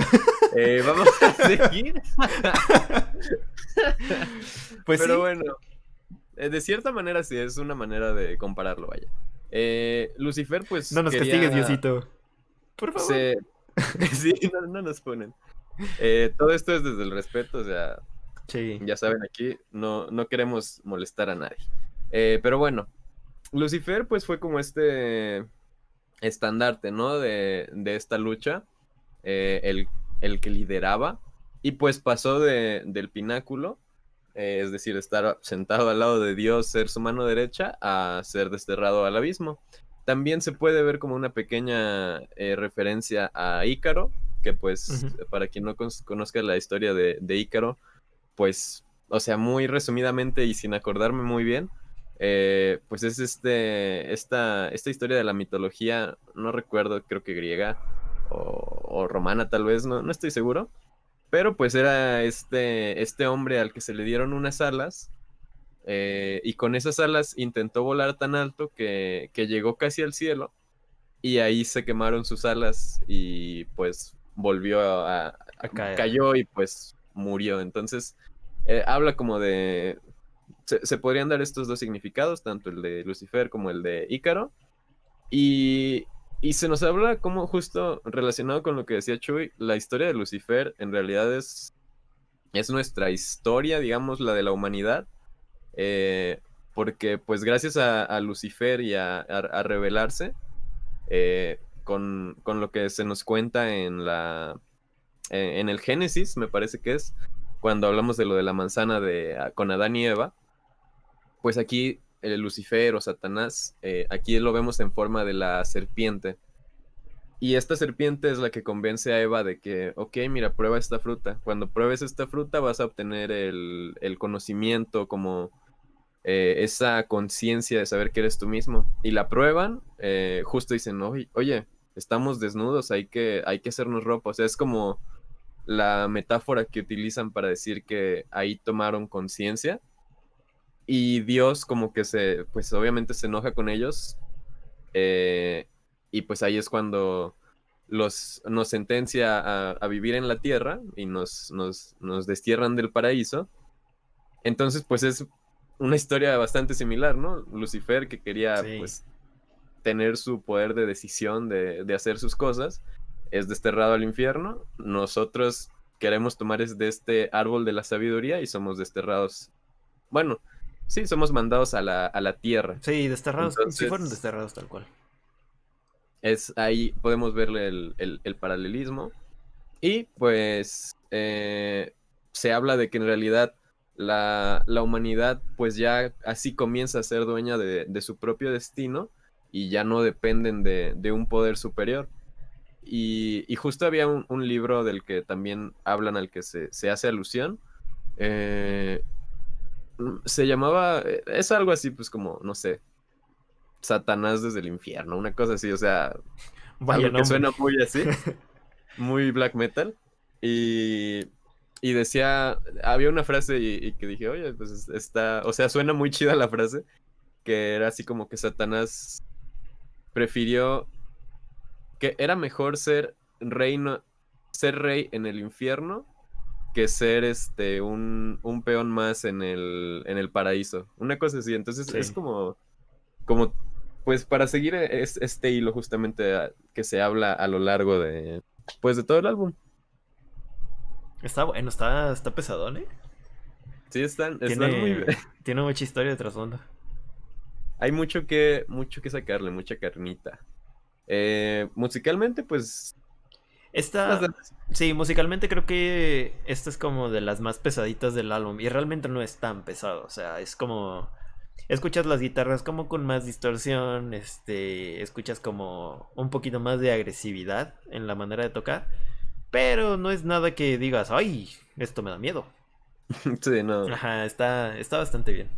[SPEAKER 1] Eh, vamos a seguir. pues Pero bueno, eh, de cierta manera sí, es una manera de compararlo, vaya. Eh, Lucifer, pues.
[SPEAKER 2] No nos castigues, Diosito. Por favor.
[SPEAKER 1] sí, no, nos ponen. todo esto es desde el respeto, o sea. Sí. Ya saben, aquí no, no queremos molestar a nadie. pero bueno, Lucifer, pues fue como este estandarte, ¿no? De, esta lucha, eh, el, el, que lideraba, y pues pasó de, del pináculo, eh, es decir, estar sentado al lado de Dios, ser su mano derecha, a ser desterrado al abismo. También se puede ver como una pequeña eh, referencia a Ícaro, que pues, para quien no conozca la historia de, de Ícaro, pues, o sea, muy resumidamente y sin acordarme muy bien, eh, pues es este, esta, esta historia de la mitología, no recuerdo, creo que griega o, romana tal vez, no, no, estoy seguro, pero pues era este, este hombre al que se le dieron unas alas eh, y con esas alas intentó volar tan alto que, que llegó casi al cielo y ahí se quemaron sus alas y pues volvió a, caer. cayó y pues murió. Entonces, eh, habla como de, se, podrían dar estos dos significados, tanto el de Lucifer como el de Ícaro. Y, se nos habla como justo relacionado con lo que decía Chuy, la historia de Lucifer en realidad es, es nuestra historia, digamos, la de la humanidad. Eh, porque pues gracias a, Lucifer y a, revelarse, eh, con, lo que se nos cuenta en la en el Génesis, me parece que es, cuando hablamos de lo de la manzana de con Adán y Eva, pues aquí el Lucifer o Satanás, eh, aquí lo vemos en forma de la serpiente. Y esta serpiente es la que convence a Eva de que, ok, mira, prueba esta fruta. Cuando pruebes esta fruta vas a obtener el, conocimiento, como eh, esa conciencia de saber que eres tú mismo. Y la prueban, eh, justo dicen, oye, estamos desnudos, hay que, hay que hacernos ropa. O sea, es como la metáfora que utilizan para decir que ahí tomaron conciencia y Dios como que se, pues obviamente se enoja con ellos. Eh, y pues ahí es cuando los, nos sentencia a, vivir en la tierra y nos, nos, nos, destierran del paraíso. Entonces, pues es una historia bastante similar, ¿no? Lucifer que quería pues tener su poder de decisión de, de, hacer sus cosas, es desterrado al infierno. Nosotros queremos tomar de este árbol de la sabiduría y somos desterrados. Bueno, Sí, somos mandados a la, a la tierra.
[SPEAKER 2] Sí, desterrados, sí fueron desterrados tal cual.
[SPEAKER 1] Es ahí podemos verle el, paralelismo. Y pues eh, se habla de que en realidad la, humanidad pues ya así comienza a ser dueña de, su propio destino y ya no dependen de, de un poder superior. Y, y justo había un, un, libro del que también hablan al que se, se hace alusión. Eh, se llamaba, es algo así, pues como, no sé, Satanás desde el infierno, una cosa así, o sea, Vaya algo que suena muy así, muy black metal. Y, y decía, había una frase y, que dije, oye, pues está, o sea, suena muy chida la frase, que era así como que Satanás prefirió que era mejor ser reino, ser rey en el infierno que ser este un, un peón más en el, en el paraíso. Una cosa así. Entonces es como, como, pues para seguir es, este hilo justamente que se habla a lo largo de, pues de todo el álbum.
[SPEAKER 2] Está bueno, está, está pesadón, ¿eh?
[SPEAKER 1] Sí, están,
[SPEAKER 2] tiene,
[SPEAKER 1] muy...
[SPEAKER 2] tiene mucha historia de trasfondo.
[SPEAKER 1] Hay mucho que, mucho que sacarle, mucha carnita. Eh, musicalmente, pues
[SPEAKER 2] esta, sí, musicalmente creo que esta es como de las más pesaditas del álbum y realmente no es tan pesado, o sea, es como escuchas las guitarras como con más distorsión, este, escuchas como un poquito más de agresividad en la manera de tocar, pero no es nada que digas, "Ay, esto me da miedo."
[SPEAKER 1] Sí, no.
[SPEAKER 2] Ajá, está está bastante bien.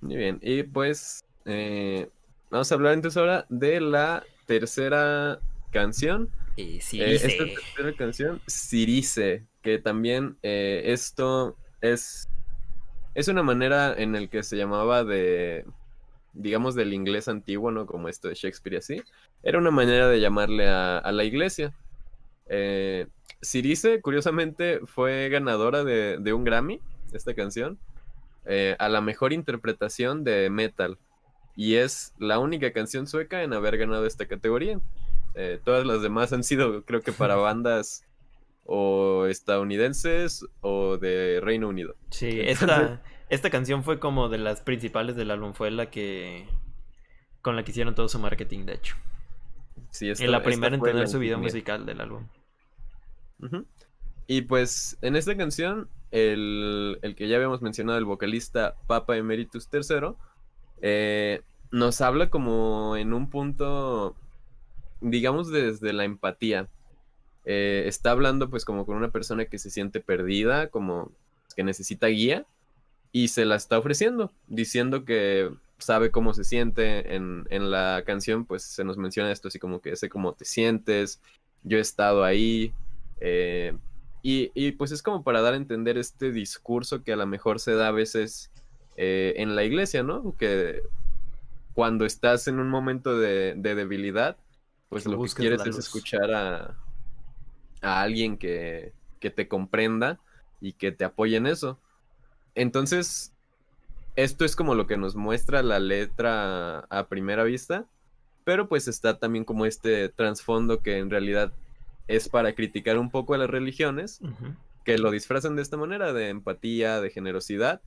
[SPEAKER 1] Muy bien, y pues eh, vamos a hablar entonces ahora de la tercera canción
[SPEAKER 2] eh, esta
[SPEAKER 1] tercera canción, Cirice, que también eh, esto es, es una manera en el que se llamaba de, digamos, del inglés antiguo, ¿no? Como esto de Shakespeare y así. Era una manera de llamarle a, la iglesia. Eh, Cirice, curiosamente, fue ganadora de, de un Grammy, esta canción, eh, a la mejor interpretación de metal. Y es la única canción sueca en haber ganado esta categoría. Eh, todas las demás han sido, creo que para bandas o estadounidenses o de Reino Unido.
[SPEAKER 2] Sí, esta, esta canción fue como de las principales del álbum, fue la que con la que hicieron todo su marketing, de hecho.
[SPEAKER 1] Sí,
[SPEAKER 2] esta, la primera en tener su video musical del álbum.
[SPEAKER 1] Y pues en esta canción, el, el, que ya habíamos mencionado, el vocalista Papa Emeritus III, eh, nos habla como en un punto digamos desde la empatía. Eh, está hablando pues como con una persona que se siente perdida, como que necesita guía y se la está ofreciendo, diciendo que sabe cómo se siente. En, la canción pues se nos menciona esto así como que sé cómo te sientes, yo he estado ahí. Eh, y, y, pues es como para dar a entender este discurso que a lo mejor se da a veces eh, en la iglesia, ¿no? Que cuando estás en un momento de debilidad, pues lo que quieres es escuchar a, a alguien que, que te comprenda y que te apoye en eso. Entonces, esto es como lo que nos muestra la letra a primera vista, pero pues está también como este trasfondo que en realidad es para criticar un poco a las religiones, que lo disfrazan de esta manera, de empatía, de generosidad,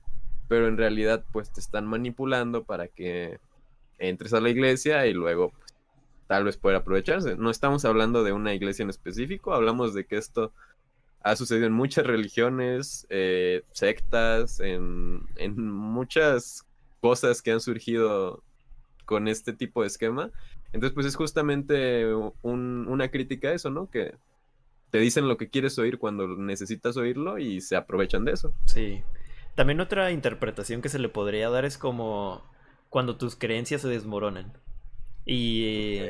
[SPEAKER 1] pero en realidad pues te están manipulando para que entres a la iglesia y luego tal vez pueda aprovecharse. No estamos hablando de una iglesia en específico, hablamos de que esto ha sucedido en muchas religiones, eh, sectas, en, muchas cosas que han surgido con este tipo de esquema. Entonces, pues es justamente una crítica a eso, ¿no? Que te dicen lo que quieres oír cuando necesitas oírlo y se aprovechan de eso.
[SPEAKER 2] Sí. También otra interpretación que se le podría dar es como cuando tus creencias se desmoronan. Y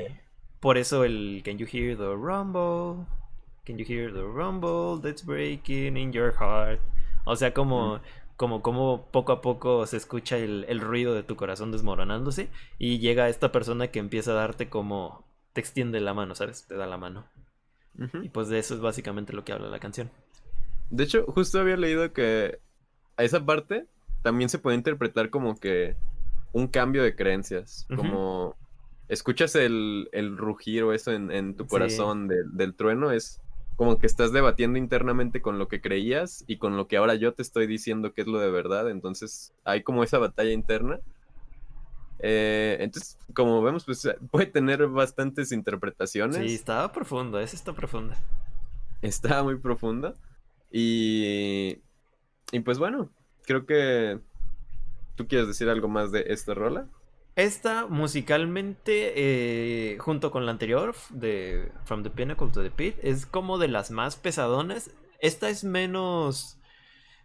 [SPEAKER 2] por eso el Can you hear the rumble? Can you hear the rumble that's breaking in your heart? O sea, como, como, como poco a poco se escucha el, el, ruido de tu corazón desmoronándose y llega esta persona que empieza a darte como te extiende la mano, ¿sabes? Te da la mano. Y pues de eso es básicamente lo que habla la canción.
[SPEAKER 1] De hecho, justo había leído que a esa parte también se puede interpretar como que un cambio de creencias, como escuchas el, el rugir o eso en, tu corazón del trueno, es como que estás debatiendo internamente con lo que creías y con lo que ahora yo te estoy diciendo que es lo de verdad. Entonces hay como esa batalla interna. Eh, entonces, como vemos, pues puede tener bastantes interpretaciones.
[SPEAKER 2] Sí, estaba profundo, esa está profunda.
[SPEAKER 1] Está muy profunda. Y, y pues bueno, creo que tú quieres decir algo más de esta rola.
[SPEAKER 2] Esta musicalmente, eh, junto con la anterior, de From the Pinnacle to the Pit, es como de las más pesadonas. Esta es menos,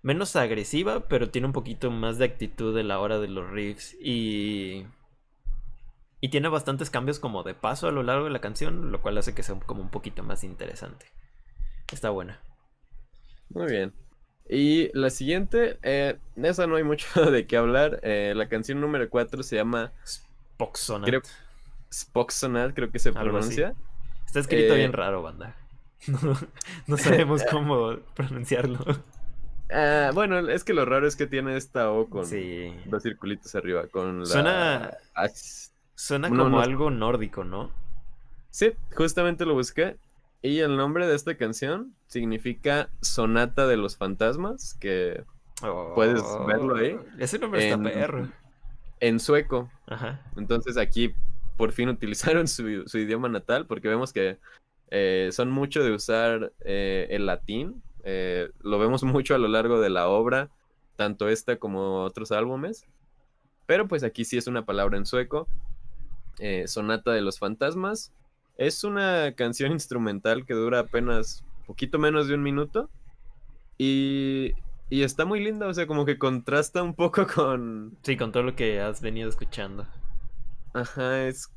[SPEAKER 2] menos agresiva, pero tiene un poquito más de actitud de la hora de los riffs. Y, y tiene bastantes cambios como de paso a lo largo de la canción, lo cual hace que sea como un poquito más interesante. Está buena.
[SPEAKER 1] Muy bien. Y la siguiente, eh, esa no hay mucho de qué hablar. Eh, la canción número 4 se llama
[SPEAKER 2] Spoxonat.
[SPEAKER 1] Creo, Spoxonat, creo que se pronuncia.
[SPEAKER 2] Está escrito bien eh, raro, banda. No, sabemos cómo pronunciarlo.
[SPEAKER 1] Ah, bueno, es que lo raro es que tiene esta O con dos circulitos arriba. Con la...
[SPEAKER 2] Suena, suena como algo nórdico, ¿no?
[SPEAKER 1] Sí, justamente lo busqué. Y el nombre de esta canción significa Sonata de los Fantasmas, que puedes verlo ahí.
[SPEAKER 2] Oh, ese nombre está perro.
[SPEAKER 1] En sueco. Ajá. Entonces aquí por fin utilizaron su, idioma natal, porque vemos que eh, son mucho de usar eh, el latín. Eh, lo vemos mucho a lo largo de la obra, tanto esta como otros álbumes. Pero pues aquí sí es una palabra en sueco. Sonata de los Fantasmas. Es una canción instrumental que dura apenas poquito menos de un minuto. Y, y está muy linda, o sea, como que contrasta un poco con...
[SPEAKER 2] Sí, con todo lo que has venido escuchando.
[SPEAKER 1] Ajá, es...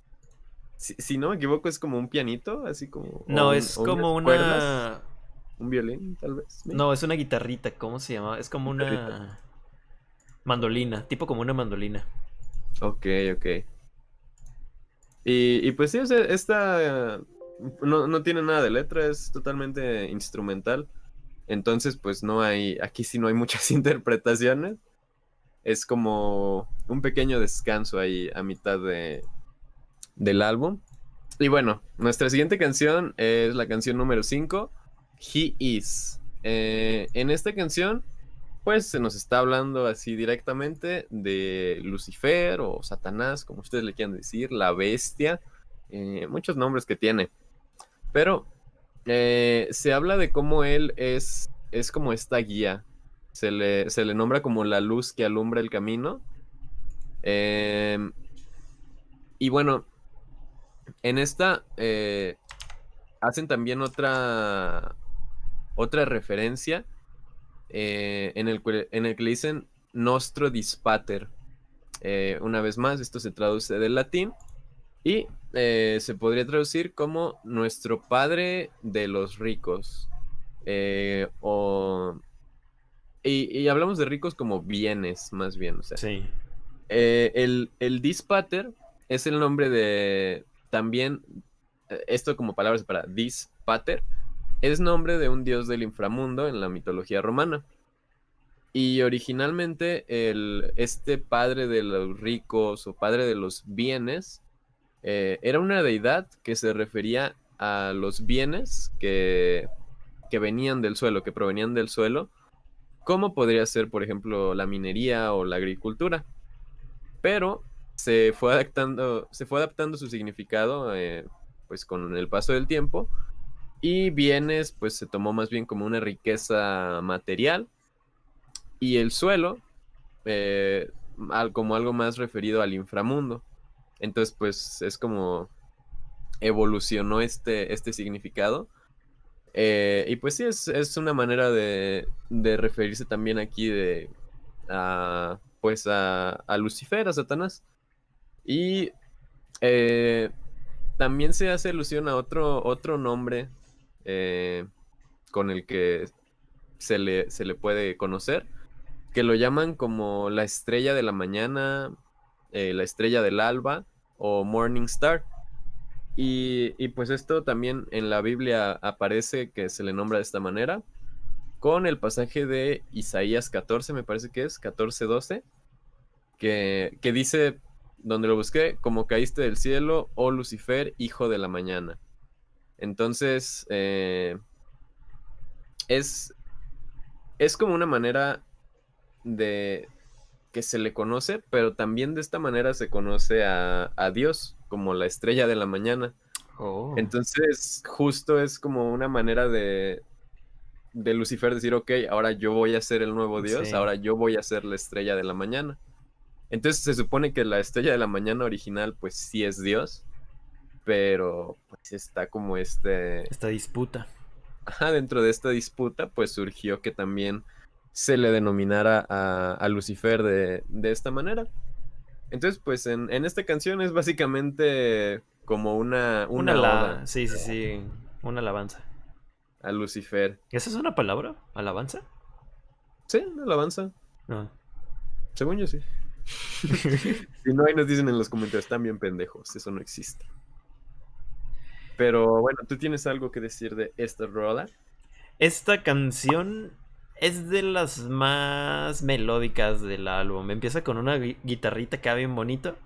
[SPEAKER 1] Si, no me equivoco, es como un pianito, así como...
[SPEAKER 2] No, es como una...
[SPEAKER 1] Un violín, tal vez.
[SPEAKER 2] No, es una guitarrita, ¿cómo se llama? Es como una... Mandolina, tipo como una mandolina.
[SPEAKER 1] Ok, ok. Y, pues sí, esta no, tiene nada de letra, es totalmente instrumental. Entonces, pues no hay, aquí sí no hay muchas interpretaciones. Es como un pequeño descanso ahí a mitad de, del álbum. Y bueno, nuestra siguiente canción es la canción número 5, He Is. Eh, en esta canción pues se nos está hablando así directamente de Lucifer o Satanás, como ustedes le quieran decir, la bestia, eh, muchos nombres que tiene. Pero eh, se habla de cómo él es, es como esta guía, se le, se le nombra como la luz que alumbra el camino. Em, y bueno, en esta eh, hacen también otra, otra referencia eh, en, el, en, el, que le dicen nostro dispater. Eh, una vez más, esto se traduce del latín y eh, se podría traducir como nuestro padre de los ricos. o, y, hablamos de ricos como bienes, más bien. O sea,
[SPEAKER 2] sí.
[SPEAKER 1] el, el dispater es el nombre de también, esto como palabras para dispater, es nombre de un dios del inframundo en la mitología romana. Y originalmente el, este padre de los ricos o padre de los bienes eh, era una deidad que se refería a los bienes que, que venían del suelo, que provenían del suelo, como podría ser, por ejemplo, la minería o la agricultura. Pero se fue adaptando, se fue adaptando su significado eh, pues con el paso del tiempo y bienes, pues se tomó más bien como una riqueza material. Y el suelo, eh, como algo más referido al inframundo. Entonces, pues es como evolucionó este, este significado. Eh, y pues sí, es, una manera de, de, referirse también aquí de a, pues a, a Lucifer, a Satanás. Y eh, también se hace alusión a otro, otro nombre eh, con el que se le, se le puede conocer, que lo llaman como la estrella de la mañana, eh, la estrella del alba o Morning Star. Y, y, pues esto también en la Biblia aparece que se le nombra de esta manera, con el pasaje de Isaías 14, me parece que es, 14-12, que, que dice, donde lo busqué, como caíste del cielo, oh Lucifer, hijo de la mañana. Entonces, eh, es, es como una manera de que se le conoce, pero también de esta manera se conoce a, Dios como la estrella de la mañana. Oh. Entonces, justo es como una manera de, de Lucifer decir, ok, ahora yo voy a ser el nuevo Dios, ahora yo voy a ser la estrella de la mañana. Entonces se supone que la estrella de la mañana original pues sí es Dios, pero pues está como este...
[SPEAKER 2] Esta disputa.
[SPEAKER 1] Ajá, dentro de esta disputa pues surgió que también se le denominara a, Lucifer de, esta manera. Entonces pues en, esta canción es básicamente como una...
[SPEAKER 2] Una, Sí, sí, sí, una alabanza.
[SPEAKER 1] A Lucifer.
[SPEAKER 2] ¿Esa es una palabra? ¿Alabanza?
[SPEAKER 1] Sí, una alabanza. Según yo sí. si no, ahí nos dicen en los comentarios, están bien pendejos, eso no existe. Pero bueno, ¿tú tienes algo que decir de esta rola?
[SPEAKER 2] Esta canción es de las más melódicas del álbum. Empieza con una guitarrita que va bien bonito.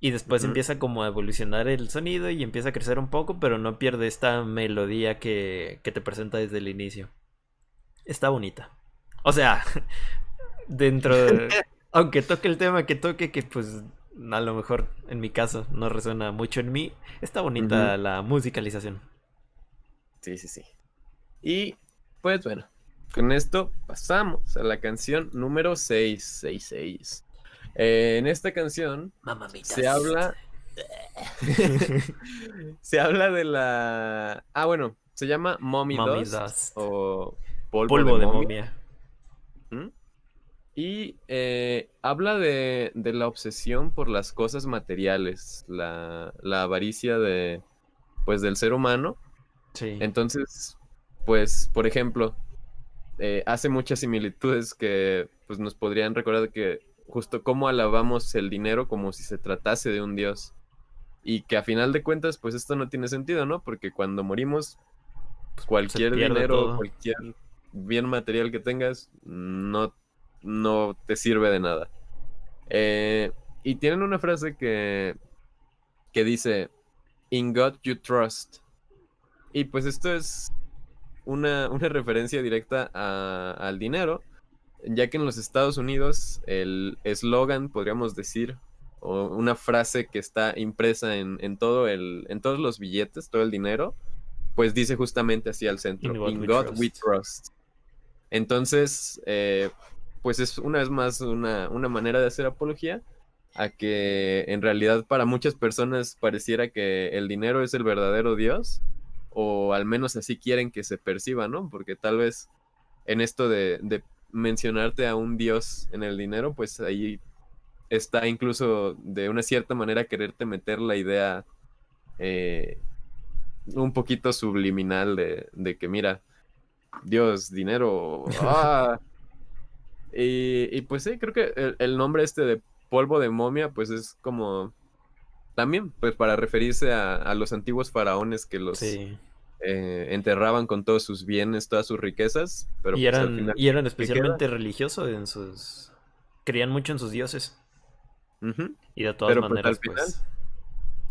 [SPEAKER 2] Y después empieza como a evolucionar el sonido y empieza a crecer un poco, pero no pierde esta melodía que, que te presenta desde el inicio. Está bonita. O sea, dentro de... aunque toque el tema que toque, que pues a lo mejor en mi caso no resuena mucho en mí, está bonita la musicalización.
[SPEAKER 1] Sí, sí, sí. Y pues bueno, con esto pasamos a la canción número 666. Eh, en esta canción se habla se habla de la ah bueno se llama Mommy, Dust, o polvo, de, momia. ¿Mm? Y eh, habla de, la obsesión por las cosas materiales, la, avaricia de, pues, del ser humano.
[SPEAKER 2] Sí.
[SPEAKER 1] Entonces, pues, por ejemplo, eh, hace muchas similitudes que pues, nos podrían recordar que justo cómo alabamos el dinero como si se tratase de un dios. Y que a final de cuentas, pues esto no tiene sentido, ¿no? Porque cuando morimos, pues, cualquier dinero, cualquier bien material que tengas, no no te sirve de nada. Eh, y tienen una frase que, que dice, In God you trust. Y pues esto es una, referencia directa al dinero, ya que en los Estados Unidos el eslogan, podríamos decir, o una frase que está impresa en, todo el, en todos los billetes, todo el dinero, pues dice justamente así al centro, In, God, we, trust. Entonces, eh, pues es una vez más una, manera de hacer apología a que en realidad para muchas personas pareciera que el dinero es el verdadero Dios, o al menos así quieren que se perciba, ¿no? Porque tal vez en esto de, mencionarte a un Dios en el dinero, pues ahí está incluso de una cierta manera quererte meter la idea eh, un poquito subliminal de, de, que mira, Dios, dinero, ah, y, pues sí, creo que el, nombre este de polvo de momia, pues es como también, pues para referirse a, los antiguos faraones que los eh, enterraban con todos sus bienes, todas sus riquezas. Pero
[SPEAKER 2] y, pues, eran, y eran especialmente religiosos en sus... Creían mucho en sus dioses. Y de todas pues, maneras, pues...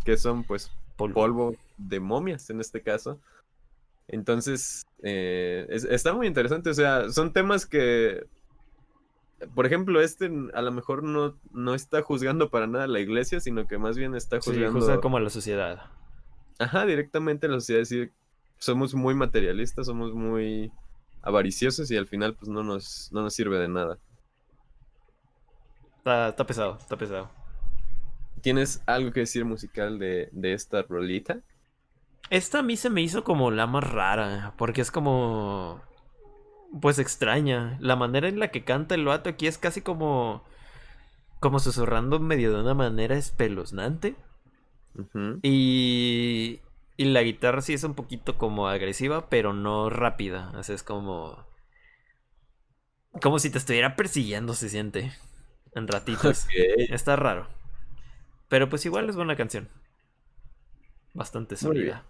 [SPEAKER 1] Que son pues polvo. de momias en este caso. Entonces, eh, está muy interesante. O sea, son temas que por ejemplo, este a lo mejor no, no está juzgando para nada a la iglesia, sino que más bien está juzgando.
[SPEAKER 2] Sí, juzga como a la sociedad.
[SPEAKER 1] Ajá, directamente a la sociedad. decir, somos muy materialistas, somos muy avariciosos y al final, pues no nos, no nos sirve de nada.
[SPEAKER 2] Está, pesado, está pesado.
[SPEAKER 1] ¿Tienes algo que decir musical de, de esta rolita?
[SPEAKER 2] Esta a mí se me hizo como la más rara, porque es como pues extraña. La manera en la que canta el vato aquí es casi como. como susurrando medio de una manera espeluznante. Y. Y la guitarra sí es un poquito como agresiva, pero no rápida. O sea, es como. Como si te estuviera persiguiendo, se siente. En ratitos. Está raro. Pero pues igual es buena canción. Bastante sólida.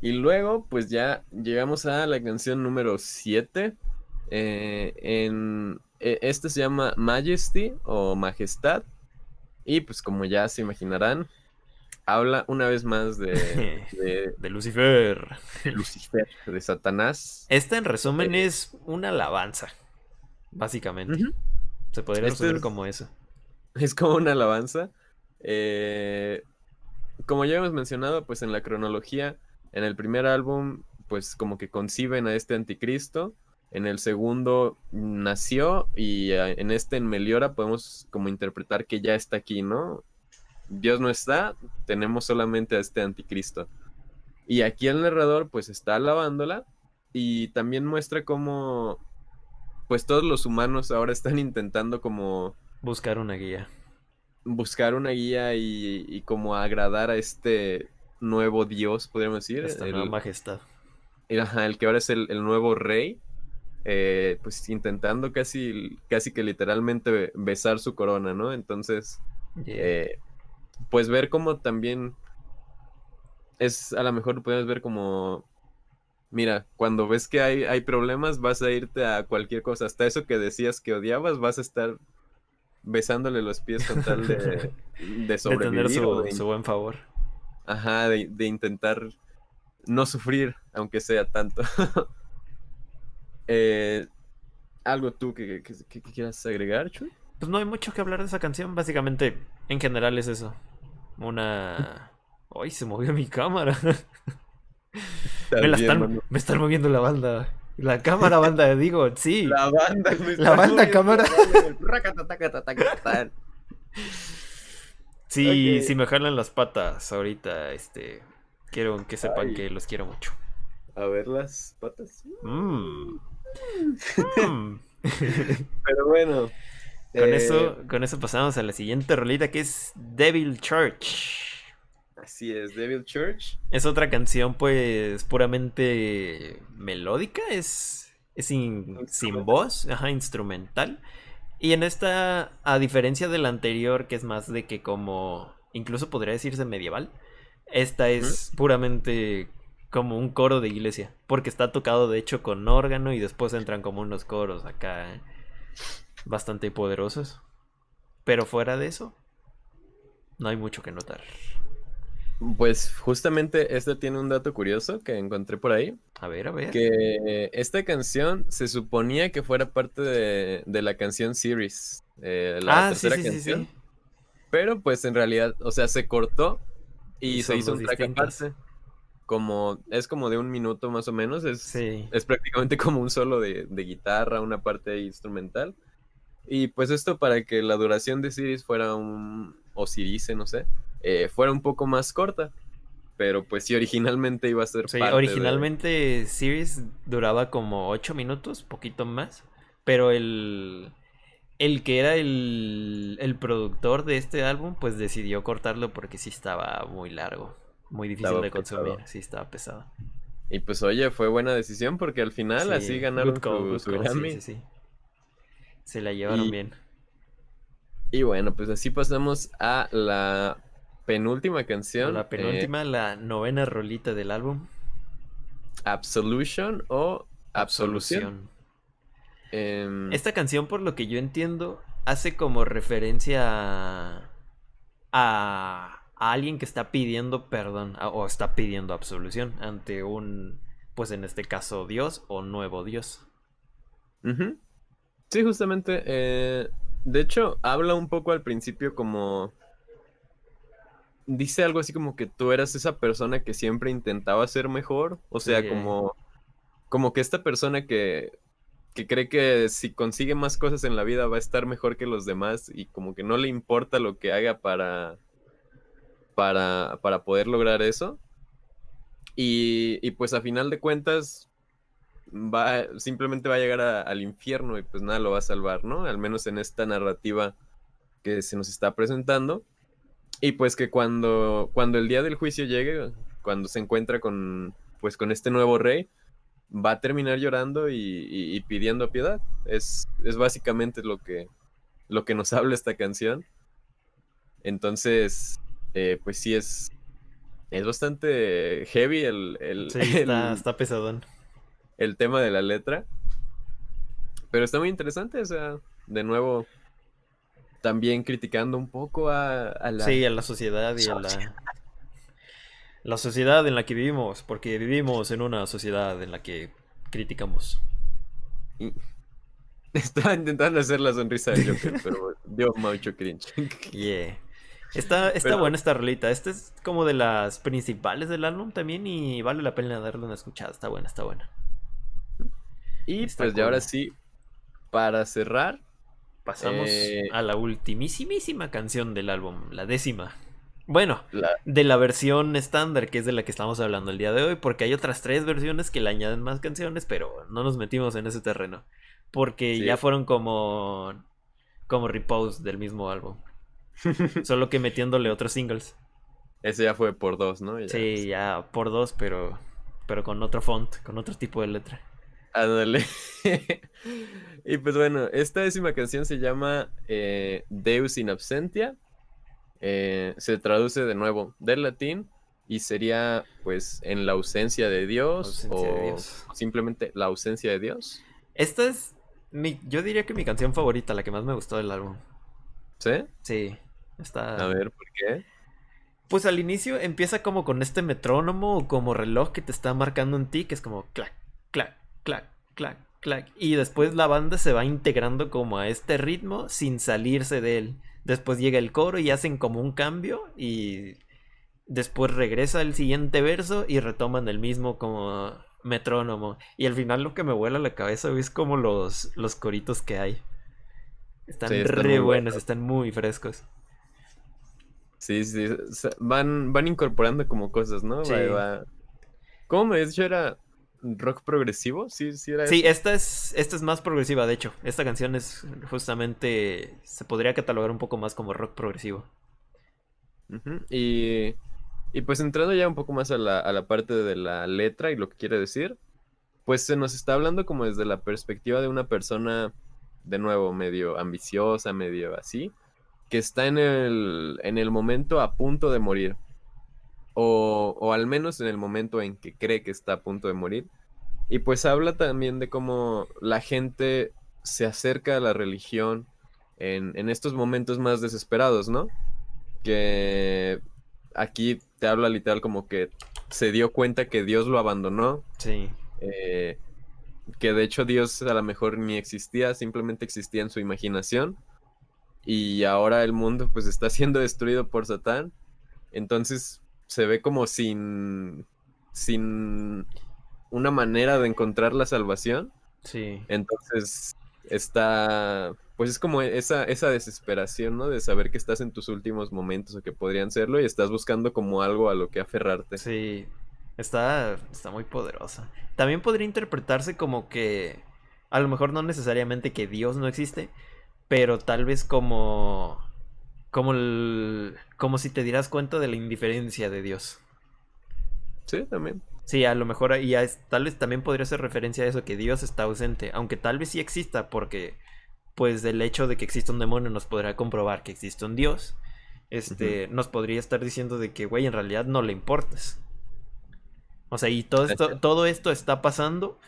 [SPEAKER 1] Y luego, pues ya llegamos a la canción número 7. Eh, en, e, este se llama Majesty o Majestad. Y pues como ya se imaginarán, habla una vez más de...
[SPEAKER 2] De, Lucifer.
[SPEAKER 1] De Lucifer, de Satanás.
[SPEAKER 2] Esta en resumen eh, es una alabanza, básicamente. Se podría este resumir como eso.
[SPEAKER 1] Es como una alabanza. Eh, como ya hemos mencionado, pues en la cronología en el primer álbum, pues como que conciben a este anticristo, En el segundo nació y eh, en este en Meliora podemos como interpretar que ya está aquí, ¿no? Dios no está, tenemos solamente a este anticristo. Y aquí el narrador pues está alabándola y también muestra cómo pues todos los humanos ahora están intentando como
[SPEAKER 2] buscar una guía.
[SPEAKER 1] Buscar una guía y, como agradar a este nuevo dios, podríamos decir.
[SPEAKER 2] Esta nueva majestad.
[SPEAKER 1] el que ahora es el, nuevo rey. Eh, pues intentando casi, casi que literalmente besar su corona, ¿no? Entonces, eh, pues ver cómo también es, a lo mejor puedes ver como, mira, cuando ves que hay, hay problemas vas a irte a cualquier cosa, hasta eso que decías que odiabas, vas a estar besándole los pies con tal de, de sobrevivir.
[SPEAKER 2] De tener su, buen favor.
[SPEAKER 1] Ajá, de, intentar no sufrir, aunque sea tanto. Eh, ¿Algo tú que, quieras agregar, Chuy?
[SPEAKER 2] Pues no hay mucho que hablar de esa canción, básicamente, en general es eso. Una... ¡Ay, se movió mi cámara! me, la están, me están moviendo la banda. La cámara banda, digo, sí.
[SPEAKER 1] La banda,
[SPEAKER 2] La banda cámara. Sí, si me jalan las patas ahorita, este, quiero que sepan que los quiero mucho.
[SPEAKER 1] A ver las patas.
[SPEAKER 2] Mm.
[SPEAKER 1] Mm. Pero bueno.
[SPEAKER 2] Con eso, eh, con eso pasamos a la siguiente rolita que es Devil Church.
[SPEAKER 1] Así es, Devil Church.
[SPEAKER 2] Es otra canción, pues, puramente melódica, es, es sin, voz, ajá, instrumental. Y en esta, a diferencia de la anterior, que es más de que como, incluso podría decirse medieval, esta es puramente como un coro de iglesia, porque está tocado de hecho con órgano y después entran como unos coros acá bastante poderosos. Pero fuera de eso, no hay mucho que notar.
[SPEAKER 1] Pues justamente este tiene un dato curioso que encontré por ahí.
[SPEAKER 2] A ver, a ver.
[SPEAKER 1] Que esta canción se suponía que fuera parte de, la canción Series. Eh, la ah, tercera canción. Pero pues en realidad, o sea, se cortó y, se hizo un track aparte. Como, es como de un minuto más o menos. Es, es prácticamente como un solo de, de guitarra, una parte instrumental. Y pues esto para que la duración de Series fuera un. o Sirice, no sé eh, fuera un poco más corta. Pero pues sí, originalmente iba a ser.
[SPEAKER 2] Sí, originalmente Series duraba como 8 minutos, poquito más. Pero el. El que era el, el productor de este álbum, pues decidió cortarlo porque sí estaba muy largo. Muy difícil de consumir, sí estaba pesado.
[SPEAKER 1] Y pues oye, fue buena decisión porque al final así ganaron su, Grammy. Sí, sí,
[SPEAKER 2] Se la llevaron bien.
[SPEAKER 1] Y bueno, pues así pasamos a la penúltima canción.
[SPEAKER 2] La penúltima, eh, la novena rolita del álbum.
[SPEAKER 1] Absolution o Absolución.
[SPEAKER 2] Em, Esta canción, por lo que yo entiendo, hace como referencia a, a, alguien que está pidiendo perdón o está pidiendo absolución ante un, pues en este caso, Dios o nuevo Dios.
[SPEAKER 1] Sí, justamente. Eh, de hecho, habla un poco al principio como dice algo así como que tú eras esa persona que siempre intentaba ser mejor. O sea, como, como que esta persona que, que cree que si consigue más cosas en la vida va a estar mejor que los demás y como que no le importa lo que haga para, para, para poder lograr eso. Y, y, pues a final de cuentas va, simplemente va a llegar al infierno y pues nada lo va a salvar, ¿no? Al menos en esta narrativa que se nos está presentando. Y pues que cuando, cuando el día del juicio llegue, cuando se encuentra con, pues con este nuevo rey, va a terminar llorando y, pidiendo piedad. Es, es básicamente lo que, lo que nos habla esta canción. Entonces, eh, pues sí es, es bastante heavy el, el,
[SPEAKER 2] sí, está, está pesadón.
[SPEAKER 1] El tema de la letra. Pero está muy interesante, o sea, de nuevo, también criticando un poco a, la...
[SPEAKER 2] Sí, a la sociedad y a la... La sociedad en la que vivimos, porque vivimos en una sociedad en la que criticamos.
[SPEAKER 1] Estaba intentando hacer la sonrisa de Joker, pero dio mucho cringe.
[SPEAKER 2] Yeah. Está, está buena esta rolita. Esta es como de las principales del álbum también y vale la pena darle una escuchada. Está buena, está buena.
[SPEAKER 1] Y pues ya ahora sí, para cerrar,
[SPEAKER 2] pasamos eh, a la ultimísimísima canción del álbum, la décima. Bueno, de la versión estándar, que es de la que estamos hablando el día de hoy, porque hay otras tres versiones que le añaden más canciones, pero no nos metimos en ese terreno. Porque ya fueron como. como repose del mismo álbum. Solo que metiéndole otros singles.
[SPEAKER 1] Ese ya fue por dos, ¿no?
[SPEAKER 2] sí, ya por dos, pero. pero con otro font, con otro tipo de letra.
[SPEAKER 1] Ándale. y pues bueno, esta décima canción se llama eh, Deus in Absentia eh, se traduce de nuevo del latín y sería pues en la ausencia de Dios o simplemente la ausencia de Dios.
[SPEAKER 2] Esta es mi, yo diría que mi canción favorita, la que más me gustó del álbum.
[SPEAKER 1] ¿Sí?
[SPEAKER 2] Sí. Está...
[SPEAKER 1] A ver, ¿por qué?
[SPEAKER 2] Pues al inicio empieza como con este metrónomo o como reloj que te está marcando un ti, que es como clac, clac, clac, clac. Y después la banda se va integrando como a este ritmo sin salirse de él. Después llega el coro y hacen como un cambio y después regresa el siguiente verso y retoman el mismo como metrónomo. Y al final lo que me vuela la cabeza es como los, los coritos que hay. Están, re buenos, están muy frescos.
[SPEAKER 1] Sí, sí, van, van incorporando como cosas, ¿no? Sí. ¿Cómo me dicho era rock progresivo, sí, sí era
[SPEAKER 2] Sí, esta es, esta es más progresiva, de hecho. Esta canción es justamente, se podría catalogar un poco más como rock progresivo.
[SPEAKER 1] y, y pues entrando ya un poco más a la, a la parte de la letra y lo que quiere decir, pues se nos está hablando como desde la perspectiva de una persona, de nuevo, medio ambiciosa, medio así, que está en el, en el momento a punto de morir o, al menos en el momento en que cree que está a punto de morir. Y pues habla también de cómo la gente se acerca a la religión en, estos momentos más desesperados, ¿no? Que aquí te habla literal como que se dio cuenta que Dios lo abandonó.
[SPEAKER 2] Sí.
[SPEAKER 1] Eh, que de hecho Dios a lo mejor ni existía, simplemente existía en su imaginación. Y ahora el mundo pues está siendo destruido por Satán. Entonces se ve como sin, sin una manera de encontrar la salvación.
[SPEAKER 2] Sí.
[SPEAKER 1] Entonces está, pues es como esa, esa desesperación, ¿no? De saber que estás en tus últimos momentos o que podrían serlo y estás buscando como algo a lo que aferrarte.
[SPEAKER 2] Sí, está, está muy poderosa. También podría interpretarse como que, a lo mejor no necesariamente que Dios no existe, pero tal vez como como, el, como si te dieras cuenta de la indiferencia de Dios.
[SPEAKER 1] Sí, también.
[SPEAKER 2] Sí, a lo mejor ahí tal vez también podría ser referencia a eso, que Dios está ausente, aunque tal vez sí exista, porque pues del hecho de que exista un demonio nos podrá comprobar que existe un Dios, este, nos podría estar diciendo de que, güey, en realidad no le importas. O sea, y todo esto, todo esto está pasando,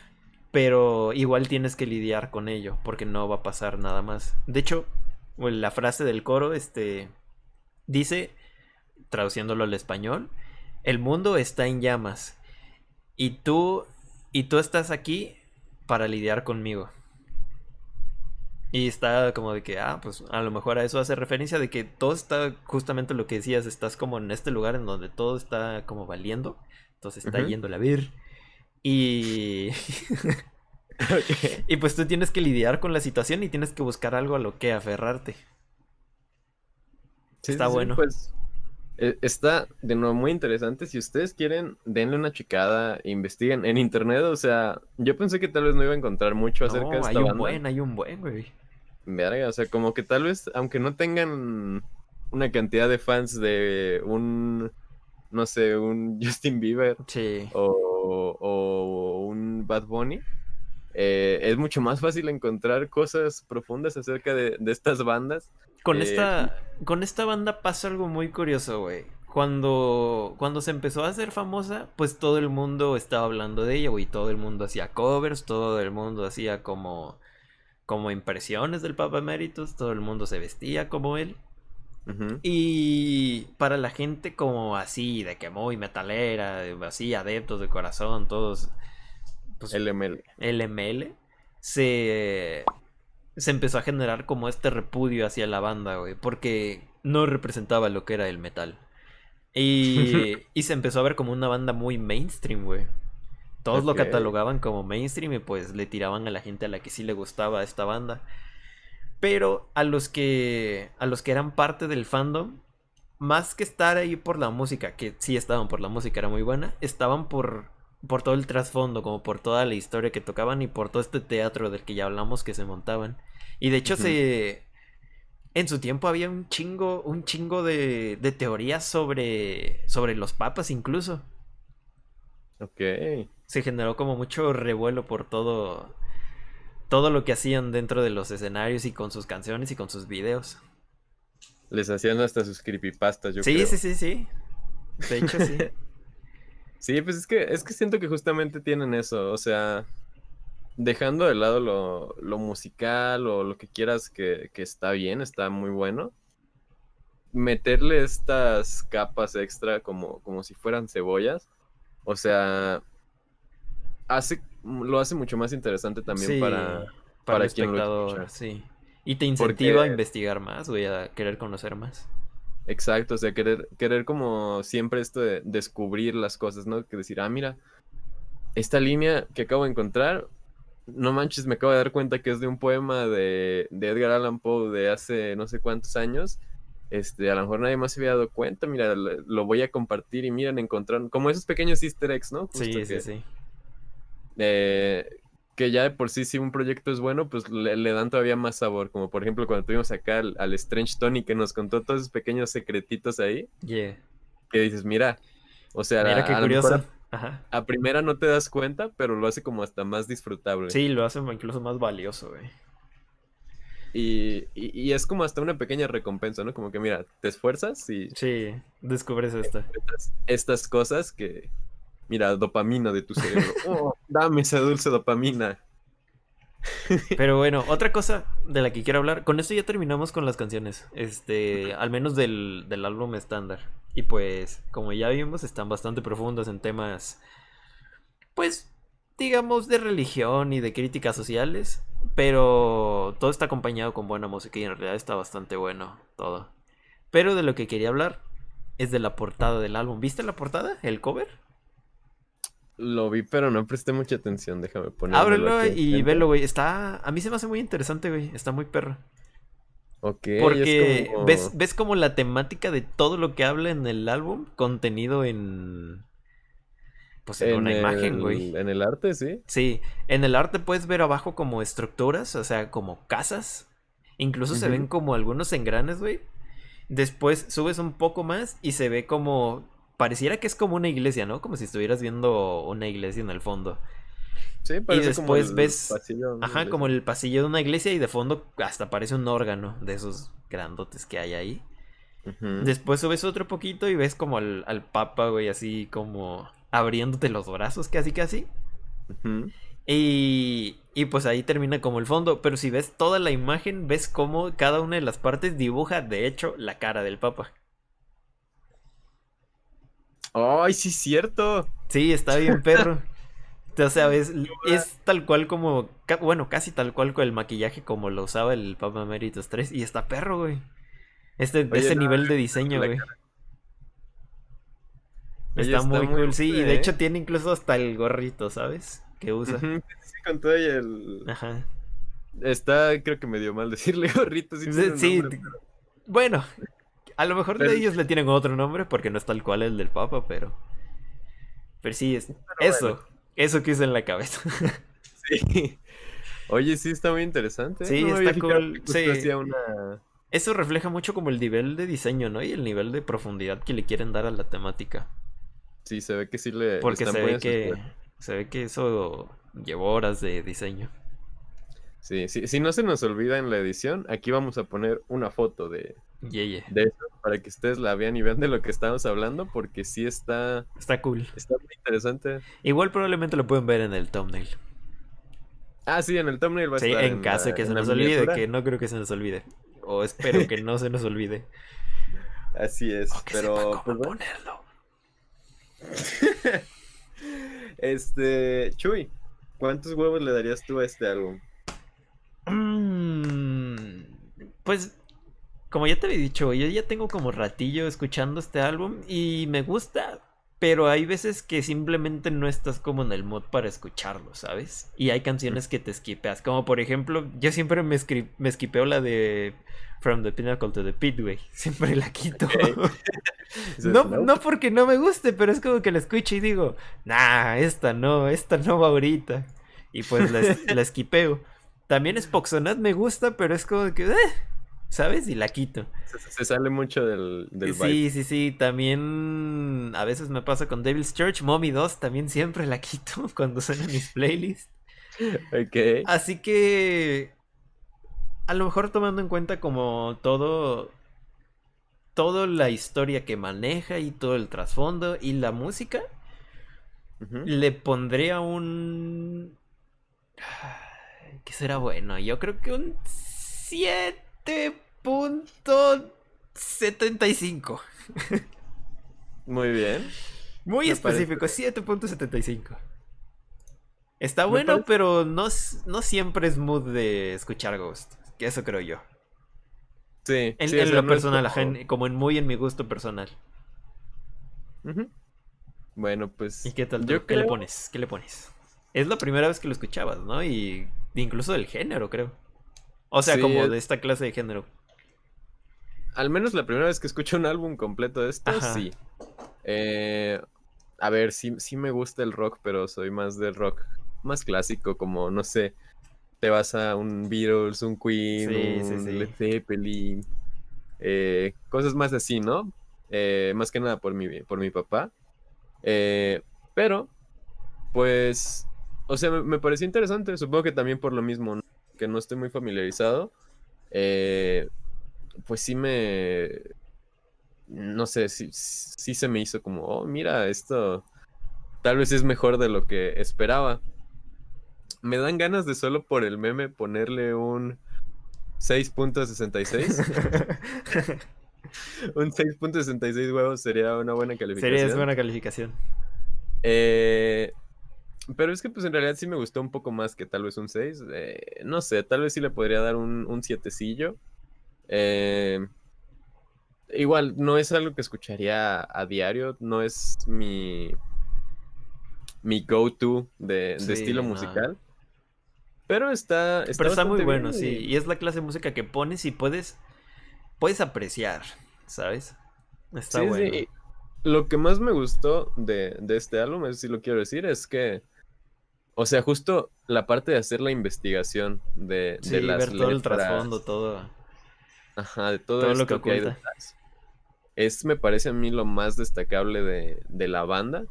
[SPEAKER 2] pero igual tienes que lidiar con ello, porque no va a pasar nada más. De hecho, la frase del coro, este, dice, traduciéndolo al español, el mundo está en llamas y tú, y tú estás aquí para lidiar conmigo. Y está como de que, ah, pues a lo mejor a eso hace referencia de que todo está justamente lo que decías, estás como en este lugar en donde todo está como valiendo, entonces está yendo a ver. Y Y pues tú tienes que lidiar con la situación y tienes que buscar algo a lo que aferrarte. está bueno.
[SPEAKER 1] pues e, está de nuevo muy interesante. Si ustedes quieren, denle una chicada, investiguen en internet. O sea, yo pensé que tal vez no iba a encontrar mucho acerca de esta
[SPEAKER 2] hay un buen, hay un buen, güey.
[SPEAKER 1] Verga, o sea, como que tal vez, aunque no tengan una cantidad de fans de un, no sé, un Justin Bieber
[SPEAKER 2] sí.
[SPEAKER 1] o, o un Bad Bunny, eh, es mucho más fácil encontrar cosas profundas acerca de, estas bandas.
[SPEAKER 2] Con, eh, esta, con esta banda pasa algo muy curioso, güey. Cuando, cuando se empezó a hacer famosa, pues todo el mundo estaba hablando de ella, güey. Todo el mundo hacía covers, todo el mundo hacía como, como impresiones del Papa Emeritus, todo el mundo se vestía como él. Y para la gente como así, de que muy metalera, así, adeptos de corazón, todos
[SPEAKER 1] pues, LML.
[SPEAKER 2] LML, se, se empezó a generar como este repudio hacia la banda, güey, porque no representaba lo que era el metal. Y, y se empezó a ver como una banda muy mainstream, güey. todos lo catalogaban como mainstream y pues le tiraban a la gente a la que sí le gustaba esta banda. Pero a los que a los que eran parte del fandom, más que estar ahí por la música, que sí estaban por la música, era muy buena, estaban por por todo el trasfondo, como por toda la historia que tocaban y por todo este teatro del que ya hablamos que se montaban. Y de hecho se en su tiempo había un chingo un chingo de, de teorías sobre sobre los papas incluso.
[SPEAKER 1] Ok.
[SPEAKER 2] Se generó como mucho revuelo por todo todo lo que hacían dentro de los escenarios y con sus canciones y con sus videos.
[SPEAKER 1] Les hacían hasta sus creepypastas, yo
[SPEAKER 2] sí,
[SPEAKER 1] creo.
[SPEAKER 2] sí, sí, sí. De hecho, sí.
[SPEAKER 1] Sí, pues es que, es que siento que justamente tienen eso, o sea, dejando de lado lo, lo musical o lo que quieras que, que está bien, está muy bueno, meterle estas capas extra como, como si fueran cebollas, o sea, hace, lo hace mucho más interesante también
[SPEAKER 2] Sí,
[SPEAKER 1] para,
[SPEAKER 2] para
[SPEAKER 1] para
[SPEAKER 2] el
[SPEAKER 1] quien lo
[SPEAKER 2] espectador,
[SPEAKER 1] escucha.
[SPEAKER 2] sí. Y te incentiva a investigar más, güey, a querer conocer más.
[SPEAKER 1] Exacto, o sea, querer, querer como siempre esto de descubrir las cosas, ¿no? Que decir, ah, mira, esta línea que acabo de encontrar, no manches, me acabo de dar cuenta que es de un poema de, de Edgar Allan Poe de hace no sé cuántos años. Este, a lo mejor nadie más se había dado cuenta, mira, lo, lo voy a compartir y miren, encontraron, como esos pequeños easter eggs, ¿no? Justo
[SPEAKER 2] Sí,
[SPEAKER 1] que,
[SPEAKER 2] sí, sí.
[SPEAKER 1] eh, que ya de por sí, si un proyecto es bueno, pues le, le dan todavía más sabor. Como por ejemplo cuando tuvimos acá al, al Strange Tony que nos contó todos esos pequeños secretitos ahí,
[SPEAKER 2] Yeah.
[SPEAKER 1] que dices, mira, o sea,
[SPEAKER 2] Mira
[SPEAKER 1] a,
[SPEAKER 2] qué
[SPEAKER 1] a
[SPEAKER 2] curioso. Ajá.
[SPEAKER 1] a, primera no te das cuenta, pero lo hace como hasta más disfrutable.
[SPEAKER 2] Sí, lo hace incluso más valioso, güey.
[SPEAKER 1] Y, y- y es como hasta una pequeña recompensa, ¿no? Como que mira, te esfuerzas y
[SPEAKER 2] Sí, descubres esto.
[SPEAKER 1] estas, estas cosas que, mira, dopamina de tu cerebro. Oh, dame esa dulce dopamina.
[SPEAKER 2] Pero bueno, otra cosa de la que quiero hablar, con esto ya terminamos con las canciones, este, al menos del, del álbum estándar. Y pues, como ya vimos, están bastante profundas en temas, pues, digamos, de religión y de críticas sociales, pero todo está acompañado con buena música y en realidad está bastante bueno todo. Pero de lo que quería hablar es de la portada del álbum. ¿Viste la portada? ¿El cover?
[SPEAKER 1] Lo vi, pero no presté mucha atención. Déjame ponerlo.
[SPEAKER 2] Ábrelo y velo, güey. Está. A mí se me hace muy interesante, güey. Está muy perro.
[SPEAKER 1] Ok,
[SPEAKER 2] Porque
[SPEAKER 1] como-
[SPEAKER 2] ves, ves como la temática de todo lo que habla en el álbum contenido en. Pues en, una imagen, güey.
[SPEAKER 1] En el arte, sí.
[SPEAKER 2] Sí, en el arte puedes ver abajo como estructuras, o sea, como casas. Incluso se ven como algunos engranes, güey. Después subes un poco más y se ve como. Pareciera que es como una iglesia, ¿no? Como si estuvieras viendo una iglesia en el fondo.
[SPEAKER 1] Sí, parece como
[SPEAKER 2] después
[SPEAKER 1] el
[SPEAKER 2] ves-
[SPEAKER 1] pasillo
[SPEAKER 2] Ajá,
[SPEAKER 1] iglesia.
[SPEAKER 2] como el pasillo de una iglesia y de fondo hasta parece un órgano de esos grandotes que hay ahí. Después subes otro poquito y ves como al, al papa, güey, así como abriéndote los brazos, casi casi. Y, y pues ahí termina como el fondo. Pero si ves toda la imagen, ves cómo cada una de las partes dibuja, de hecho, la cara del papa.
[SPEAKER 1] ¡Ay, sí, cierto!
[SPEAKER 2] Sí, está bien perro. O sea, ves, es tal cual como, bueno, casi tal cual con el maquillaje como lo usaba el Papa Emeritus 3. Y está perro, güey. Este,
[SPEAKER 1] Oye, no,
[SPEAKER 2] nivel de diseño, güey. Está,
[SPEAKER 1] está
[SPEAKER 2] muy
[SPEAKER 1] muy
[SPEAKER 2] cool, sí. Y de
[SPEAKER 1] ¿eh?
[SPEAKER 2] hecho tiene incluso hasta el gorrito, ¿sabes? Que usa.
[SPEAKER 1] Sí, con todo y el...
[SPEAKER 2] Ajá.
[SPEAKER 1] Está, creo que me dio mal decirle gorrito. Sí,
[SPEAKER 2] Sí,
[SPEAKER 1] nombre,
[SPEAKER 2] t-
[SPEAKER 1] pero-
[SPEAKER 2] bueno, a lo mejor de ellos le tienen otro nombre porque no es tal cual el del Papa, pero. Pero sí, es
[SPEAKER 1] Pero
[SPEAKER 2] eso.
[SPEAKER 1] bueno.
[SPEAKER 2] Eso que hice en la cabeza.
[SPEAKER 1] Sí. Oye, sí, está muy interesante.
[SPEAKER 2] Sí,
[SPEAKER 1] No
[SPEAKER 2] está cool, sí.
[SPEAKER 1] una...
[SPEAKER 2] Eso refleja mucho como el nivel de diseño, ¿no? Y el nivel de profundidad que le quieren dar a la temática.
[SPEAKER 1] Sí, se ve que sí le,
[SPEAKER 2] Porque
[SPEAKER 1] están
[SPEAKER 2] se ve que. Se ve que eso llevó horas de diseño.
[SPEAKER 1] Sí, sí, si no se nos olvida en la edición, aquí vamos a poner una foto de, de eso para que ustedes la vean y vean de lo que estamos hablando, porque sí está,
[SPEAKER 2] Está cool.
[SPEAKER 1] está muy interesante.
[SPEAKER 2] Igual probablemente lo pueden ver en el thumbnail.
[SPEAKER 1] Ah, sí, en el thumbnail va a
[SPEAKER 2] Sí,
[SPEAKER 1] estar.
[SPEAKER 2] en caso
[SPEAKER 1] la-
[SPEAKER 2] que se nos olvide, que no creo que se nos olvide. O espero que no se nos olvide.
[SPEAKER 1] Así es,
[SPEAKER 2] O que
[SPEAKER 1] pero
[SPEAKER 2] sepa
[SPEAKER 1] pues,
[SPEAKER 2] cómo ponerlo.
[SPEAKER 1] Este, Chuy, ¿cuántos huevos le darías tú a este álbum?
[SPEAKER 2] Mm, pues, como ya te había dicho, yo ya tengo como ratillo escuchando este álbum y me gusta, pero hay veces que simplemente no estás como en el mood para escucharlo, ¿sabes? Y hay canciones que te esquipeas, como por ejemplo, yo siempre me, me esquipeo la de From the Pinnacle to the Pit, güey. Siempre la quito. no, no porque no me guste, pero es como que la escucho y digo, nah, esta no, esta no va ahorita. Y pues la, la esquipeo. También Spoxonat me gusta, pero es como que, eh, ¿sabes? Y la quito.
[SPEAKER 1] Se, sale mucho del, del
[SPEAKER 2] Sí, sí, sí. También a veces me pasa con Devil's Church. Mommy 2 también siempre la quito cuando suenan mis playlists.
[SPEAKER 1] Ok.
[SPEAKER 2] Así que. A lo mejor tomando en cuenta como todo. Toda la historia que maneja y todo el trasfondo y la música. Le pondría un. ¿Qué será bueno? Yo creo que un 7 7.75.
[SPEAKER 1] Muy bien.
[SPEAKER 2] Muy específico, 7.75. Está bueno, pero no, no siempre es mood de escuchar Ghost. Que eso creo yo.
[SPEAKER 1] Sí.
[SPEAKER 2] En, lo personal, como... en muy en mi gusto personal.
[SPEAKER 1] Bueno, pues.
[SPEAKER 2] ¿Y qué tal? Yo ¿Qué le pones? ¿Qué le pones? Es la primera vez que lo escuchabas, ¿no? Y incluso del género, creo. O sea, como de esta clase de género.
[SPEAKER 1] Al menos la primera vez que escucho un álbum completo de esto, sí. Eh, a ver, sí, sí me gusta el rock, pero soy más del rock más clásico, como, no sé, te vas a un Beatles, un Queen, un Led Zeppelin, eh, cosas más así, ¿no? Eh, más que nada por mi, por mi papá. pero, pues, o sea, me, me, pareció interesante, supongo que también por lo mismo, ¿no? Que no estoy muy familiarizado, eh, pues sí me... No sé, sí, sí se me hizo como, oh, mira, esto tal vez es mejor de lo que esperaba. Me dan ganas de solo por el meme ponerle un 6.66. un 6.66 huevos sería una buena calificación.
[SPEAKER 2] Sería buena calificación.
[SPEAKER 1] Eh, pero es que pues en realidad sí me gustó un poco más que tal vez un 6. Eh, no sé, tal vez sí le podría dar un, un 7 eh, igual, no es algo que escucharía a diario, no es mi, mi go-to de, estilo musical. Pero está,
[SPEAKER 2] está Pero está muy bueno, sí. Y es la clase de música que pones y puedes, puedes apreciar, ¿sabes? Está bueno. Sí.
[SPEAKER 1] Lo que más me gustó de, de este álbum, eso sí lo quiero decir, es que o sea, justo la parte de hacer la investigación de,
[SPEAKER 2] sí, las ver todo el trasfondo, todo.
[SPEAKER 1] Ajá, de todo, lo que, hay detrás. Es, me parece a mí, lo más destacable de, la banda.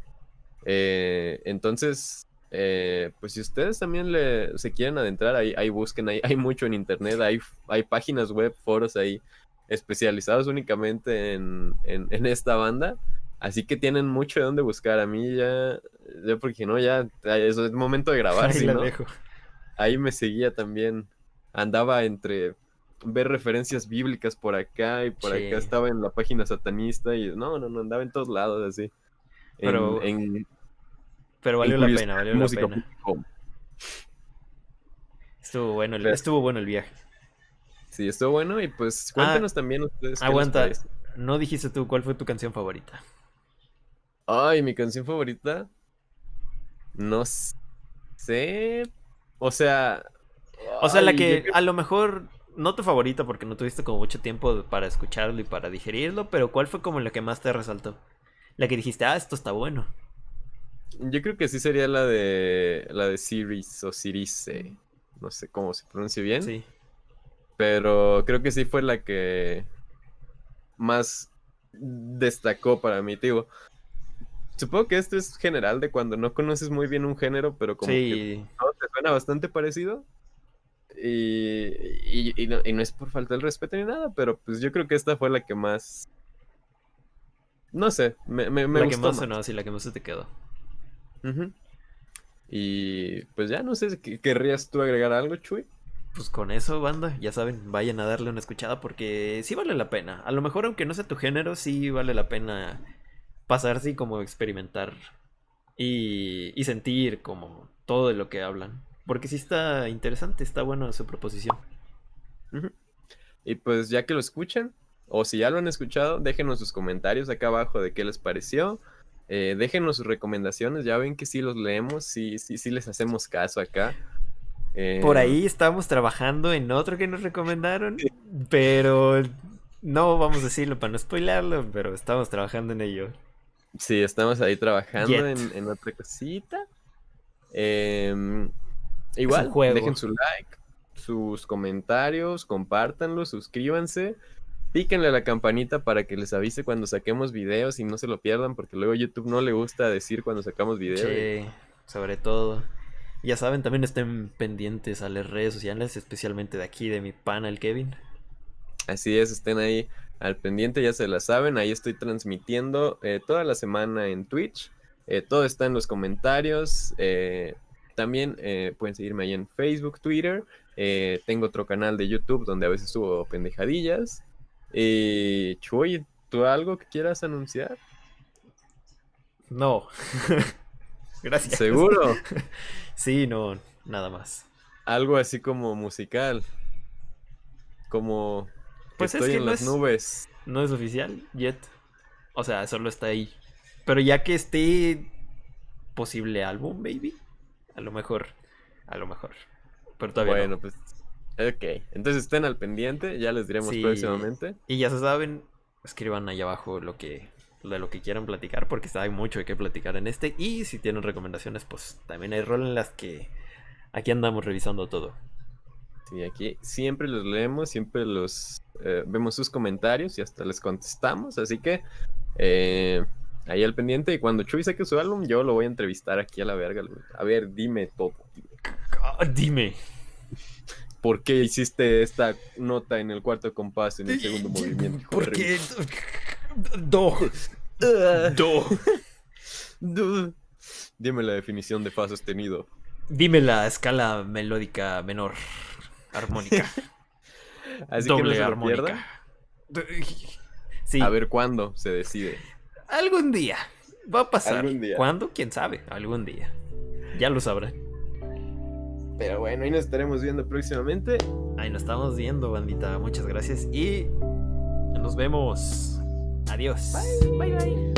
[SPEAKER 1] Eh, entonces, eh, pues si ustedes también le, se quieren adentrar, ahí, ahí busquen, ahí, hay mucho en internet, hay, hay páginas web, foros ahí especializados únicamente en, en esta banda. Así que tienen mucho de dónde buscar. A mí ya, yo porque no, ya, eso es momento de grabar, Ahí, ¿no? Ahí me seguía también. Andaba entre ver referencias bíblicas por acá y por acá estaba en la página satanista y no, no, no, andaba en todos lados así.
[SPEAKER 2] Pero, pero valió la pena, valió la pena. Estuvo bueno, el, estuvo bueno el viaje.
[SPEAKER 1] Sí, estuvo bueno y pues cuéntenos ah, también ustedes.
[SPEAKER 2] Aguanta, no dijiste tú cuál fue tu canción favorita.
[SPEAKER 1] Ay, mi canción favorita. No sé. O sea.
[SPEAKER 2] O sea, la que a lo mejor no tu favorita porque no tuviste como mucho tiempo para escucharlo y para digerirlo, pero ¿cuál fue como la que más te resaltó? La que dijiste, ah, esto está bueno.
[SPEAKER 1] Yo creo que sí sería la de la de Series o Series, no sé cómo se pronuncia bien. Sí. Pero creo que sí fue la que más destacó para mí, digo. Supongo que esto es general de cuando no conoces muy bien un género, pero como que todo te suena bastante parecido. Y, y, no, es por falta de respeto ni nada, pero pues yo creo que esta fue la que más. No sé, me, me,
[SPEAKER 2] La que más sonó, sí, la que más se te quedó.
[SPEAKER 1] Y pues ya no sé, ¿querrías tú agregar algo, Chuy?
[SPEAKER 2] Pues con eso, banda, ya saben, vayan a darle una escuchada porque sí vale la pena. A lo mejor, aunque no sea tu género, sí vale la pena pasarse y como experimentar y, y sentir como todo de lo que hablan. Porque sí está interesante, está bueno su proposición.
[SPEAKER 1] Y pues ya que lo escuchan, o si ya lo han escuchado, déjenos sus comentarios acá abajo de qué les pareció. Eh, déjenos sus recomendaciones, ya ven que sí los leemos, sí, sí, sí les hacemos caso acá.
[SPEAKER 2] Por
[SPEAKER 1] Eh,
[SPEAKER 2] ahí estamos trabajando en otro que nos recomendaron, pero no vamos a decirlo para no spoilarlo, pero estamos trabajando en ello.
[SPEAKER 1] Sí, estamos ahí trabajando en, en otra cosita. Em, igual, dejen su like, sus comentarios, compártanlo, suscríbanse, píquenle a la campanita para que les avise cuando saquemos videos y no se lo pierdan, porque luego YouTube no le gusta decir cuando sacamos videos.
[SPEAKER 2] Sí, sobre todo. Ya saben, también estén pendientes a las redes sociales, especialmente de aquí, de mi pana, el Kevin.
[SPEAKER 1] Así es, estén ahí al pendiente, ya se la saben. Ahí estoy transmitiendo eh, toda la semana en Twitch. eh, todo está en los comentarios. eh, también pueden seguirme ahí en Facebook, Twitter. tengo otro canal de YouTube donde a veces subo pendejadillas. Y Chuy, ¿tú algo que quieras anunciar?
[SPEAKER 2] No. Gracias.
[SPEAKER 1] ¿Seguro?
[SPEAKER 2] Sí, no, nada más.
[SPEAKER 1] algo así como musical. Como
[SPEAKER 2] Pues es
[SPEAKER 1] estoy
[SPEAKER 2] que
[SPEAKER 1] en
[SPEAKER 2] no
[SPEAKER 1] las
[SPEAKER 2] es-
[SPEAKER 1] nubes.
[SPEAKER 2] No es oficial, yet. O sea, solo está ahí. Pero ya que esté posible álbum, baby. A lo mejor. A lo mejor. Pero todavía
[SPEAKER 1] Bueno,
[SPEAKER 2] no.
[SPEAKER 1] pues. Ok, entonces estén al pendiente, ya les diremos
[SPEAKER 2] Sí.
[SPEAKER 1] próximamente.
[SPEAKER 2] Y ya se saben, escriban ahí abajo lo que de lo que quieran platicar, porque hay mucho de qué platicar en este. Y si tienen recomendaciones, pues también hay rol en las que aquí andamos revisando todo.
[SPEAKER 1] Sí, aquí siempre los leemos, siempre los eh, vemos sus comentarios y hasta les contestamos. Así que eh, ahí al pendiente. Y cuando Chuy saque su álbum, yo lo voy a entrevistar aquí a la verga. A ver, dime todo.
[SPEAKER 2] Ah, dime.
[SPEAKER 1] ¿Por qué hiciste esta nota en el cuarto compás en el segundo movimiento?
[SPEAKER 2] Porque. Do. Do.
[SPEAKER 1] Du- Dime la definición de fa sostenido.
[SPEAKER 2] Dime la escala melódica menor armónica.
[SPEAKER 1] Así que no
[SPEAKER 2] armónica. Sí,
[SPEAKER 1] A ver cuándo se decide.
[SPEAKER 2] algún día va a pasar.
[SPEAKER 1] Algún día.
[SPEAKER 2] ¿Cuándo? ¿Quién sabe? Algún día. Ya lo sabrán.
[SPEAKER 1] Pero bueno, ahí nos estaremos viendo próximamente.
[SPEAKER 2] Ahí nos estamos viendo, bandita. Muchas gracias y nos vemos. Adiós. bye. bye.